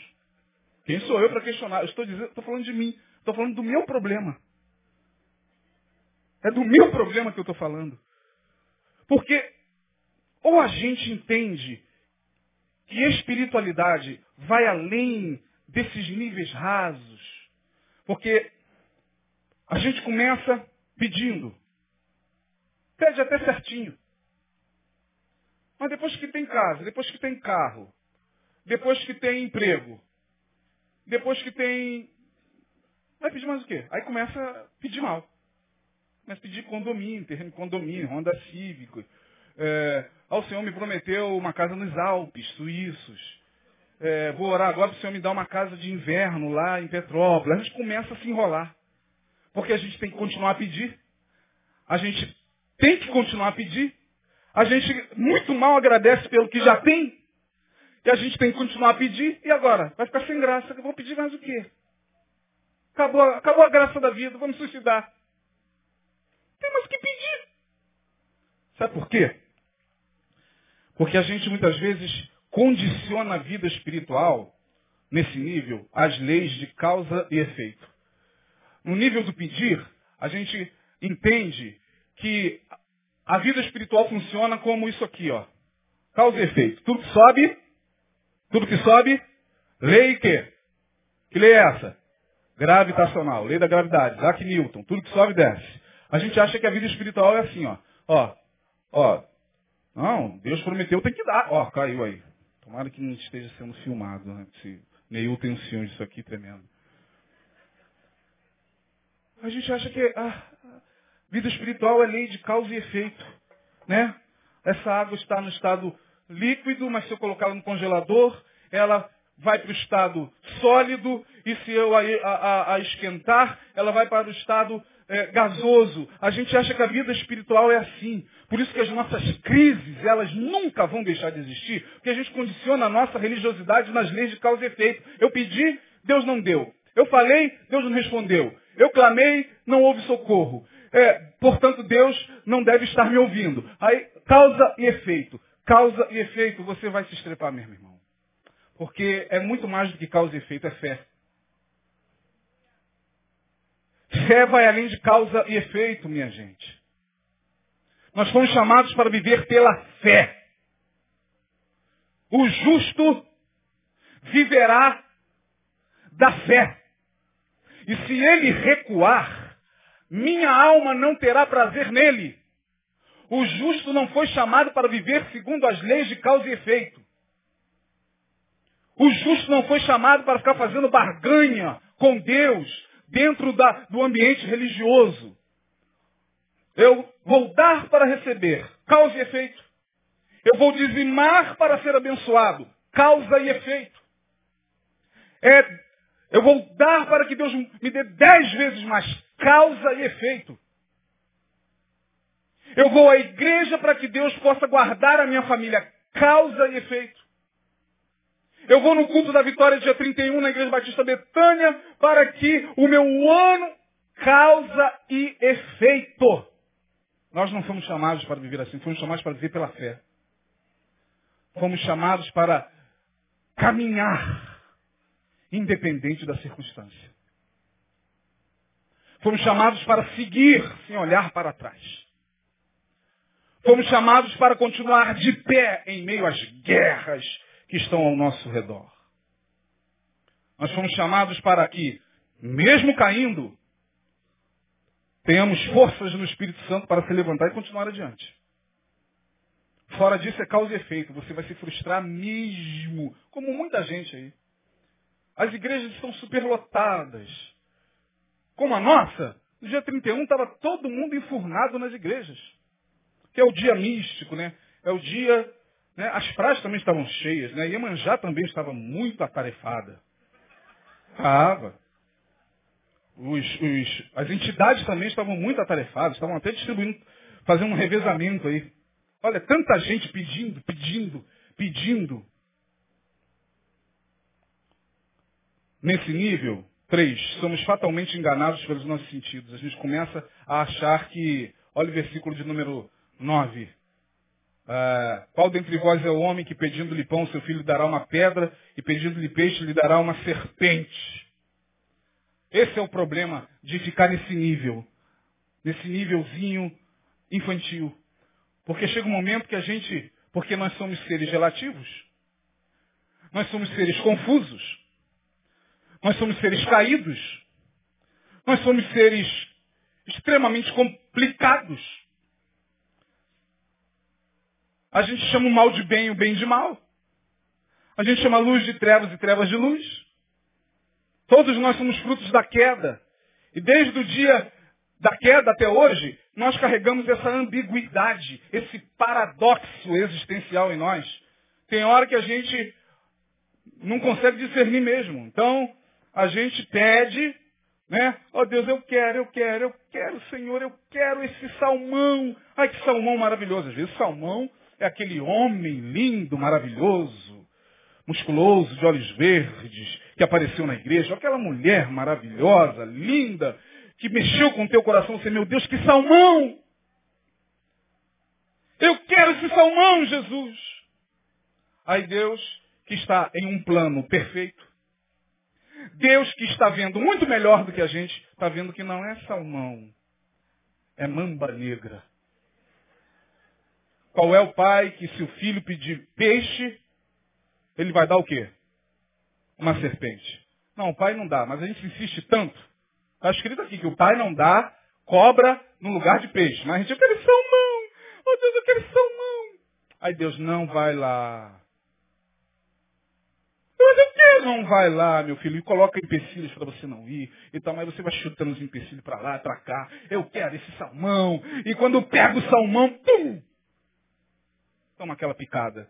Quem sou eu para questionar? Eu estou dizendo, estou falando de mim. Estou falando do meu problema. É do meu problema que eu estou falando. Porque ou a gente entende que espiritualidade vai além desses níveis rasos. Porque a gente começa pedindo. Pede até certinho. Mas depois que tem casa, depois que tem carro, depois que tem emprego, depois que tem. Vai pedir mais o quê? Aí começa a pedir mal. Começa a pedir condomínio, terreno de condomínio, Honda Cívico. É, o Senhor me prometeu uma casa nos Alpes, suíços. É, vou orar agora para o Senhor me dar uma casa de inverno lá em Petrópolis. A gente começa a se enrolar. Porque a gente tem que continuar a pedir. A gente tem que continuar a pedir. A gente muito mal agradece pelo que já tem. E a gente tem que continuar a pedir. E agora? Vai ficar sem graça. Vou pedir mais o quê? Acabou, acabou a graça da vida. Vamos suicidar. Tem mais o que pedir. Sabe por quê? Porque a gente muitas vezes condiciona a vida espiritual, nesse nível, às leis de causa e efeito. No nível do pedir, a gente entende que a vida espiritual funciona como isso aqui, ó. Causa e efeito. Tudo que sobe, tudo que sobe, lei que? Que lei é essa? Gravitacional, lei da gravidade, Isaac Newton, tudo que sobe desce. A gente acha que a vida espiritual é assim, ó. Ó, ó. Não, Deus prometeu, tem que dar. Ó, caiu aí. Tomara que não esteja sendo filmado. Né? Se Neil tem um disso aqui tremendo. A gente acha que a vida espiritual é lei de causa e efeito. Né? Essa água está no estado líquido, mas se eu colocá-la no congelador, ela vai para o estado sólido, e se eu a, a, a esquentar, ela vai para o estado é, gasoso. A gente acha que a vida espiritual é assim. Por isso que as nossas crises, elas nunca vão deixar de existir, porque a gente condiciona a nossa religiosidade nas leis de causa e efeito. Eu pedi, Deus não deu. Eu falei, Deus não respondeu. Eu clamei, não houve socorro. É, portanto, Deus não deve estar me ouvindo. Aí, causa e efeito. Causa e efeito, você vai se estrepar mesmo, irmão. Porque é muito mais do que causa e efeito, é fé. Fé vai além de causa e efeito, minha gente. Nós fomos chamados para viver pela fé. O justo viverá da fé. E se ele recuar, minha alma não terá prazer nele. O justo não foi chamado para viver segundo as leis de causa e efeito. O justo não foi chamado para ficar fazendo barganha com Deus, dentro da, do ambiente religioso. Eu vou dar para receber, causa e efeito. Eu vou dizimar para ser abençoado, causa e efeito. É, eu vou dar para que Deus me dê dez vezes mais, causa e efeito. Eu vou à igreja para que Deus possa guardar a minha família, causa e efeito. Eu vou no culto da vitória dia 31 na Igreja Batista Betânia para que o meu ano causa e efeito. Nós não fomos chamados para viver assim, fomos chamados para viver pela fé. Fomos chamados para caminhar, independente da circunstância. Fomos chamados para seguir sem olhar para trás. Fomos chamados para continuar de pé em meio às guerras que estão ao nosso redor. Nós fomos chamados para que, mesmo caindo, tenhamos forças no Espírito Santo para se levantar e continuar adiante. Fora disso é causa e efeito. Você vai se frustrar mesmo, como muita gente aí. As igrejas estão superlotadas. Como a nossa, no dia 31 estava todo mundo enfurnado nas igrejas. Que é o dia místico, né? É o dia né? As praias também estavam cheias, né? Iemanjá também estava muito atarefada. Estava. Os, os, as entidades também estavam muito atarefadas, estavam até distribuindo, fazendo um revezamento aí. Olha, tanta gente pedindo, pedindo, pedindo. Nesse nível, três, somos fatalmente enganados pelos nossos sentidos. A gente começa a achar que, olha o versículo de número 9. Ah, qual dentre vós é o homem que pedindo-lhe pão, seu filho lhe dará uma pedra, e pedindo-lhe peixe, lhe dará uma serpente? Esse é o problema de ficar nesse nível, nesse nívelzinho infantil. Porque chega um momento que a gente, porque nós somos seres relativos, nós somos seres confusos, nós somos seres caídos, nós somos seres extremamente complicados. A gente chama o mal de bem e o bem de mal. A gente chama luz de trevas e trevas de luz. Todos nós somos frutos da queda. E desde o dia da queda até hoje, nós carregamos essa ambiguidade, esse paradoxo existencial em nós. Tem hora que a gente não consegue discernir mesmo. Então, a gente pede, né? Oh Deus, eu quero, eu quero, eu quero, Senhor, eu quero esse salmão. Ai, que salmão maravilhoso. Às vezes salmão é aquele homem lindo, maravilhoso, musculoso, de olhos verdes, que apareceu na igreja. Aquela mulher maravilhosa, linda, que mexeu com o teu coração, você, meu Deus, que salmão! Eu quero esse salmão, Jesus! Aí Deus, que está em um plano perfeito, Deus que está vendo muito melhor do que a gente, está vendo que não é salmão, é mamba negra. Qual é o pai que se o filho pedir peixe, ele vai dar o quê? Uma serpente. Não, o pai não dá, mas a gente insiste tanto Está escrito aqui que o pai não dá cobra no lugar de peixe. Mas a gente, eu quero salmão. Oh Deus, eu quero salmão. Aí Deus, não vai lá. Mas eu quero. Não vai lá, meu filho. E coloca empecilhos para você não ir. Então, mas você vai chutando os empecilhos para lá, para cá. Eu quero esse salmão. E quando pega o salmão, pum! Toma aquela picada.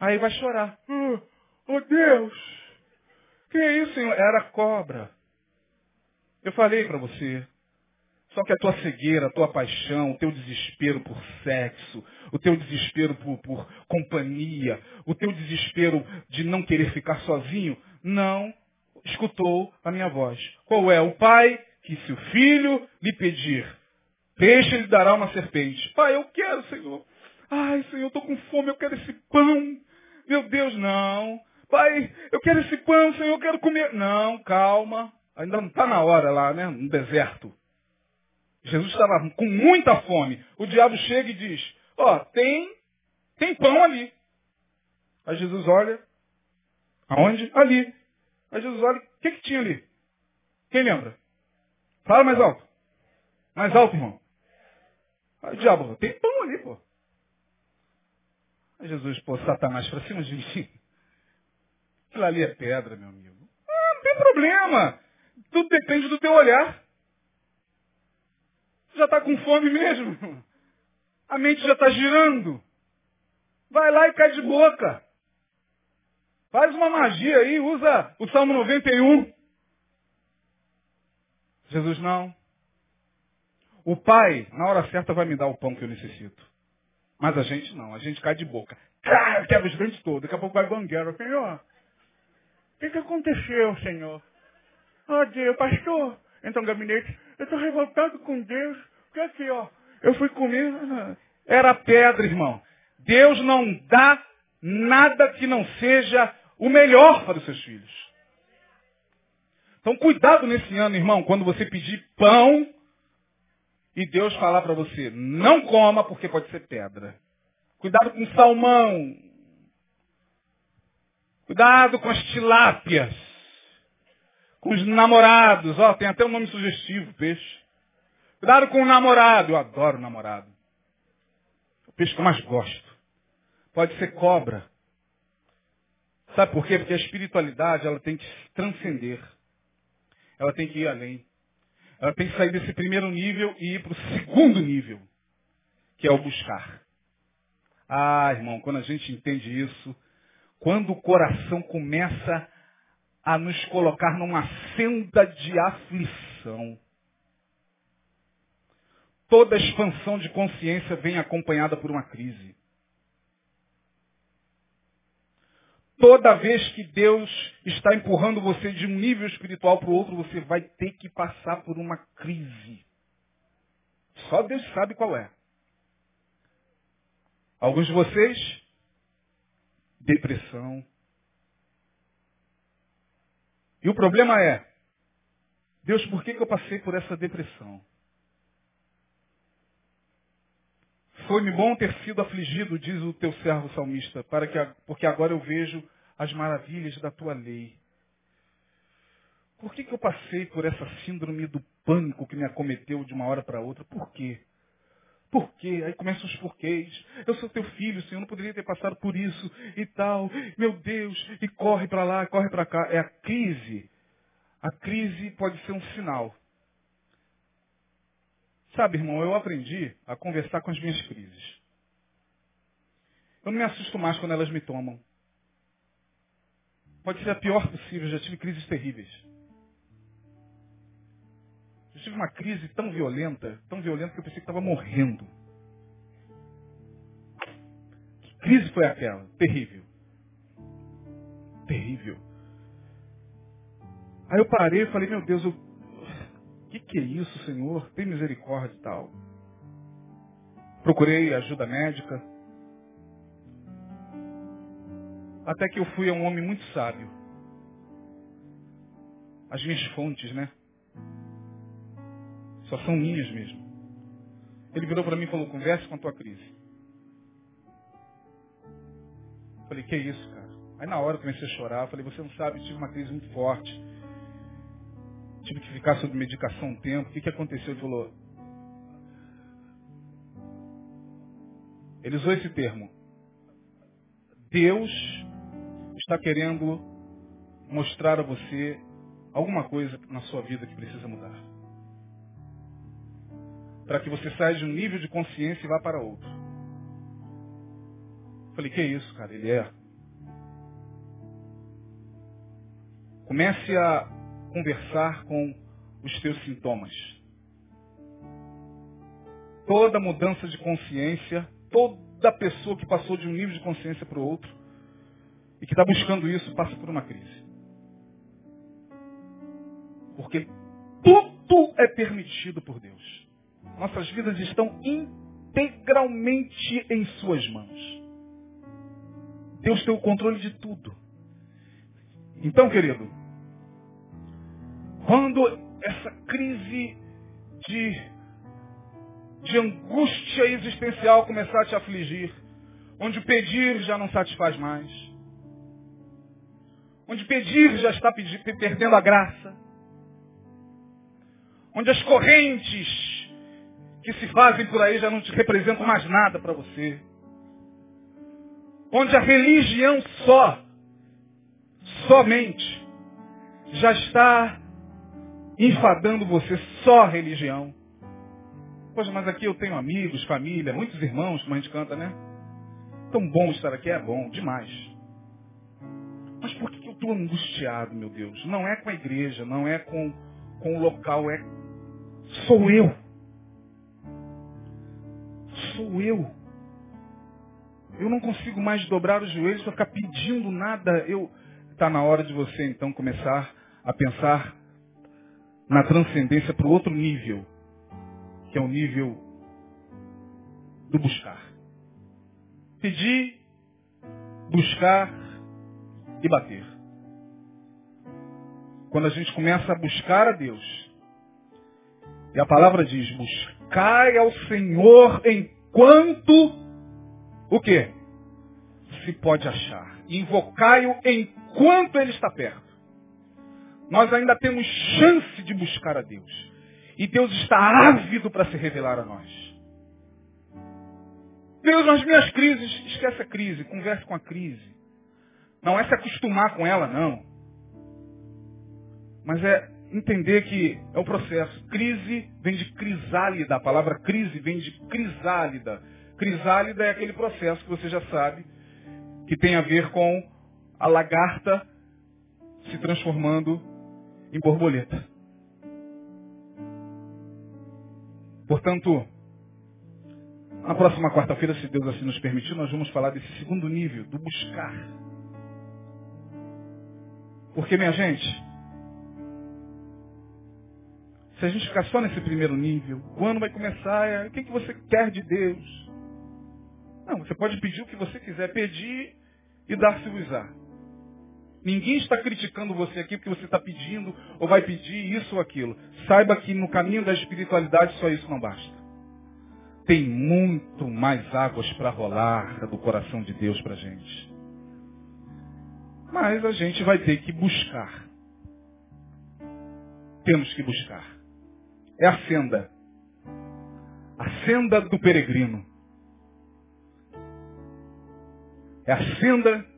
Aí vai chorar. Oh, oh Deus! Que é isso, Senhor? Era cobra. Eu falei para você. Só que a tua cegueira, a tua paixão, o teu desespero por sexo, o teu desespero por, por companhia, o teu desespero de não querer ficar sozinho, não escutou a minha voz. Qual é? O pai que se o filho lhe pedir peixe, lhe dará uma serpente. Pai, eu quero, Senhor. Ai, Senhor, eu estou com fome, eu quero esse pão. Meu Deus, não. Pai, eu quero esse pão, Senhor, eu quero comer. Não, calma. Ainda não está na hora lá, né? No deserto. Jesus estava com muita fome. O diabo chega e diz, ó, oh, tem, tem pão ali. Aí Jesus olha, aonde? Ali. Aí Jesus olha, o que, que tinha ali? Quem lembra? Fala mais alto. Mais alto, irmão. Aí o diabo, tem pão ali, pô. Jesus, pô, Satanás para cima de mim. Aquilo ali é pedra, meu amigo. Ah, não tem problema. Tudo depende do teu olhar. Já está com fome mesmo. A mente já está girando. Vai lá e cai de boca. Faz uma magia aí, usa o Salmo 91. Jesus não. O Pai, na hora certa, vai me dar o pão que eu necessito. Mas a gente não, a gente cai de boca. Quebra os dentes todos, daqui a pouco vai bangueira. Senhor, o que, que aconteceu, Senhor? Oh Deus, pastor, então gabinete, eu estou revoltado com Deus. Porque aqui, ó, eu fui comer. Era pedra, irmão. Deus não dá nada que não seja o melhor para os seus filhos. Então cuidado nesse ano, irmão, quando você pedir pão e Deus falar para você, não coma porque pode ser pedra. Cuidado com salmão. Cuidado com as tilápias com os namorados. Ó, tem até um nome sugestivo, peixe. Cuidado com o namorado. Eu adoro namorado. O peixe que eu mais gosto. Pode ser cobra. Sabe por quê? Porque a espiritualidade ela tem que transcender. Ela tem que ir além. Ela tem que sair desse primeiro nível e ir para o segundo nível, que é o buscar. Ah, irmão, quando a gente entende isso, quando o coração começa a nos colocar numa senda de aflição. Toda expansão de consciência vem acompanhada por uma crise. Toda vez que Deus está empurrando você de um nível espiritual para o outro, você vai ter que passar por uma crise. Só Deus sabe qual é. Alguns de vocês, depressão. E o problema é, Deus, por que, que eu passei por essa depressão? Foi-me bom ter sido afligido, diz o teu servo salmista, para que, porque agora eu vejo as maravilhas da tua lei. Por que, que eu passei por essa síndrome do pânico que me acometeu de uma hora para outra? Por quê? Por quê? Aí começam os porquês. Eu sou teu filho, Senhor, não poderia ter passado por isso e tal. Meu Deus, e corre para lá, corre para cá. É a crise. A crise pode ser um sinal. Sabe, irmão, eu aprendi a conversar com as minhas crises. Eu não me assusto mais quando elas me tomam. Pode ser a pior possível, já tive crises terríveis. Eu tive uma crise tão violenta, tão violenta que eu pensei que estava morrendo. Que crise foi aquela? Terrível. Terrível. Aí eu parei e falei, meu Deus, o que, que é isso, Senhor? Tem misericórdia e tal. Procurei ajuda médica. Até que eu fui a um homem muito sábio. As minhas fontes, né? Só são minhas mesmo. Ele virou para mim e falou, converse com a tua crise. Falei, que isso, cara? Aí na hora eu comecei a chorar, falei, você não sabe, tive uma crise muito forte. Tive que ficar sob medicação um tempo. O que, que aconteceu? Ele falou. Ele usou esse termo. Deus está querendo mostrar a você alguma coisa na sua vida que precisa mudar. Para que você saia de um nível de consciência e vá para outro. Falei, que isso, cara? Ele é. Comece a conversar com os teus sintomas. Toda mudança de consciência, toda pessoa que passou de um nível de consciência para o outro e que está buscando isso passa por uma crise. Porque tudo é permitido por Deus. Nossas vidas estão integralmente em suas mãos. Deus tem o controle de tudo. Então, querido, quando essa crise de, de angústia existencial começar a te afligir, onde pedir já não satisfaz mais, onde pedir já está perdendo a graça, onde as correntes que se fazem por aí já não te representam mais nada para você, onde a religião só, somente, já está enfadando você só religião. Poxa, mas aqui eu tenho amigos, família, muitos irmãos, como a gente canta, né? Tão bom estar aqui, é bom, demais. Mas por que eu estou angustiado, meu Deus? Não é com a igreja, não é com, com o local, é sou eu. Sou eu. Eu não consigo mais dobrar os joelhos para ficar pedindo nada. Eu está na hora de você então começar a pensar na transcendência para o outro nível, que é o nível do buscar. Pedir, buscar e bater. Quando a gente começa a buscar a Deus, e a palavra diz, buscai ao Senhor enquanto o quê? Se pode achar. Invocai-o enquanto ele está perto nós ainda temos chance de buscar a Deus. E Deus está ávido para se revelar a nós. Deus, nas minhas crises, esquece a crise, converse com a crise. Não é se acostumar com ela, não. Mas é entender que é o processo. Crise vem de crisálida. A palavra crise vem de crisálida. Crisálida é aquele processo que você já sabe, que tem a ver com a lagarta se transformando em borboleta. Portanto, Na próxima quarta-feira, se Deus assim nos permitir, nós vamos falar desse segundo nível, do buscar. Porque, minha gente, se a gente ficar só nesse primeiro nível, o ano vai começar, é, o que, que você quer de Deus? Não, você pode pedir o que você quiser pedir e dar-se-vos-á. Ninguém está criticando você aqui porque você está pedindo ou vai pedir isso ou aquilo. Saiba que no caminho da espiritualidade só isso não basta. Tem muito mais águas para rolar do coração de Deus para a gente. Mas a gente vai ter que buscar. Temos que buscar. É a senda. A senda do peregrino. É a senda.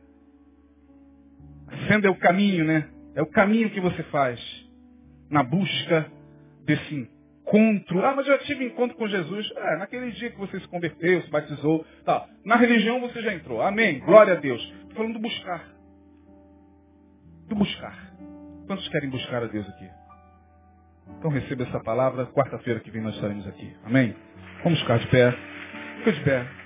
A senda é o caminho, né? É o caminho que você faz na busca desse encontro. Ah, mas eu já tive encontro com Jesus. É, naquele dia que você se converteu, se batizou. Tá. Na religião você já entrou. Amém. Glória a Deus. Estou falando do buscar. Do buscar. Quantos querem buscar a Deus aqui? Então receba essa palavra. Quarta-feira que vem nós estaremos aqui. Amém? Vamos ficar de pé. Fica de pé.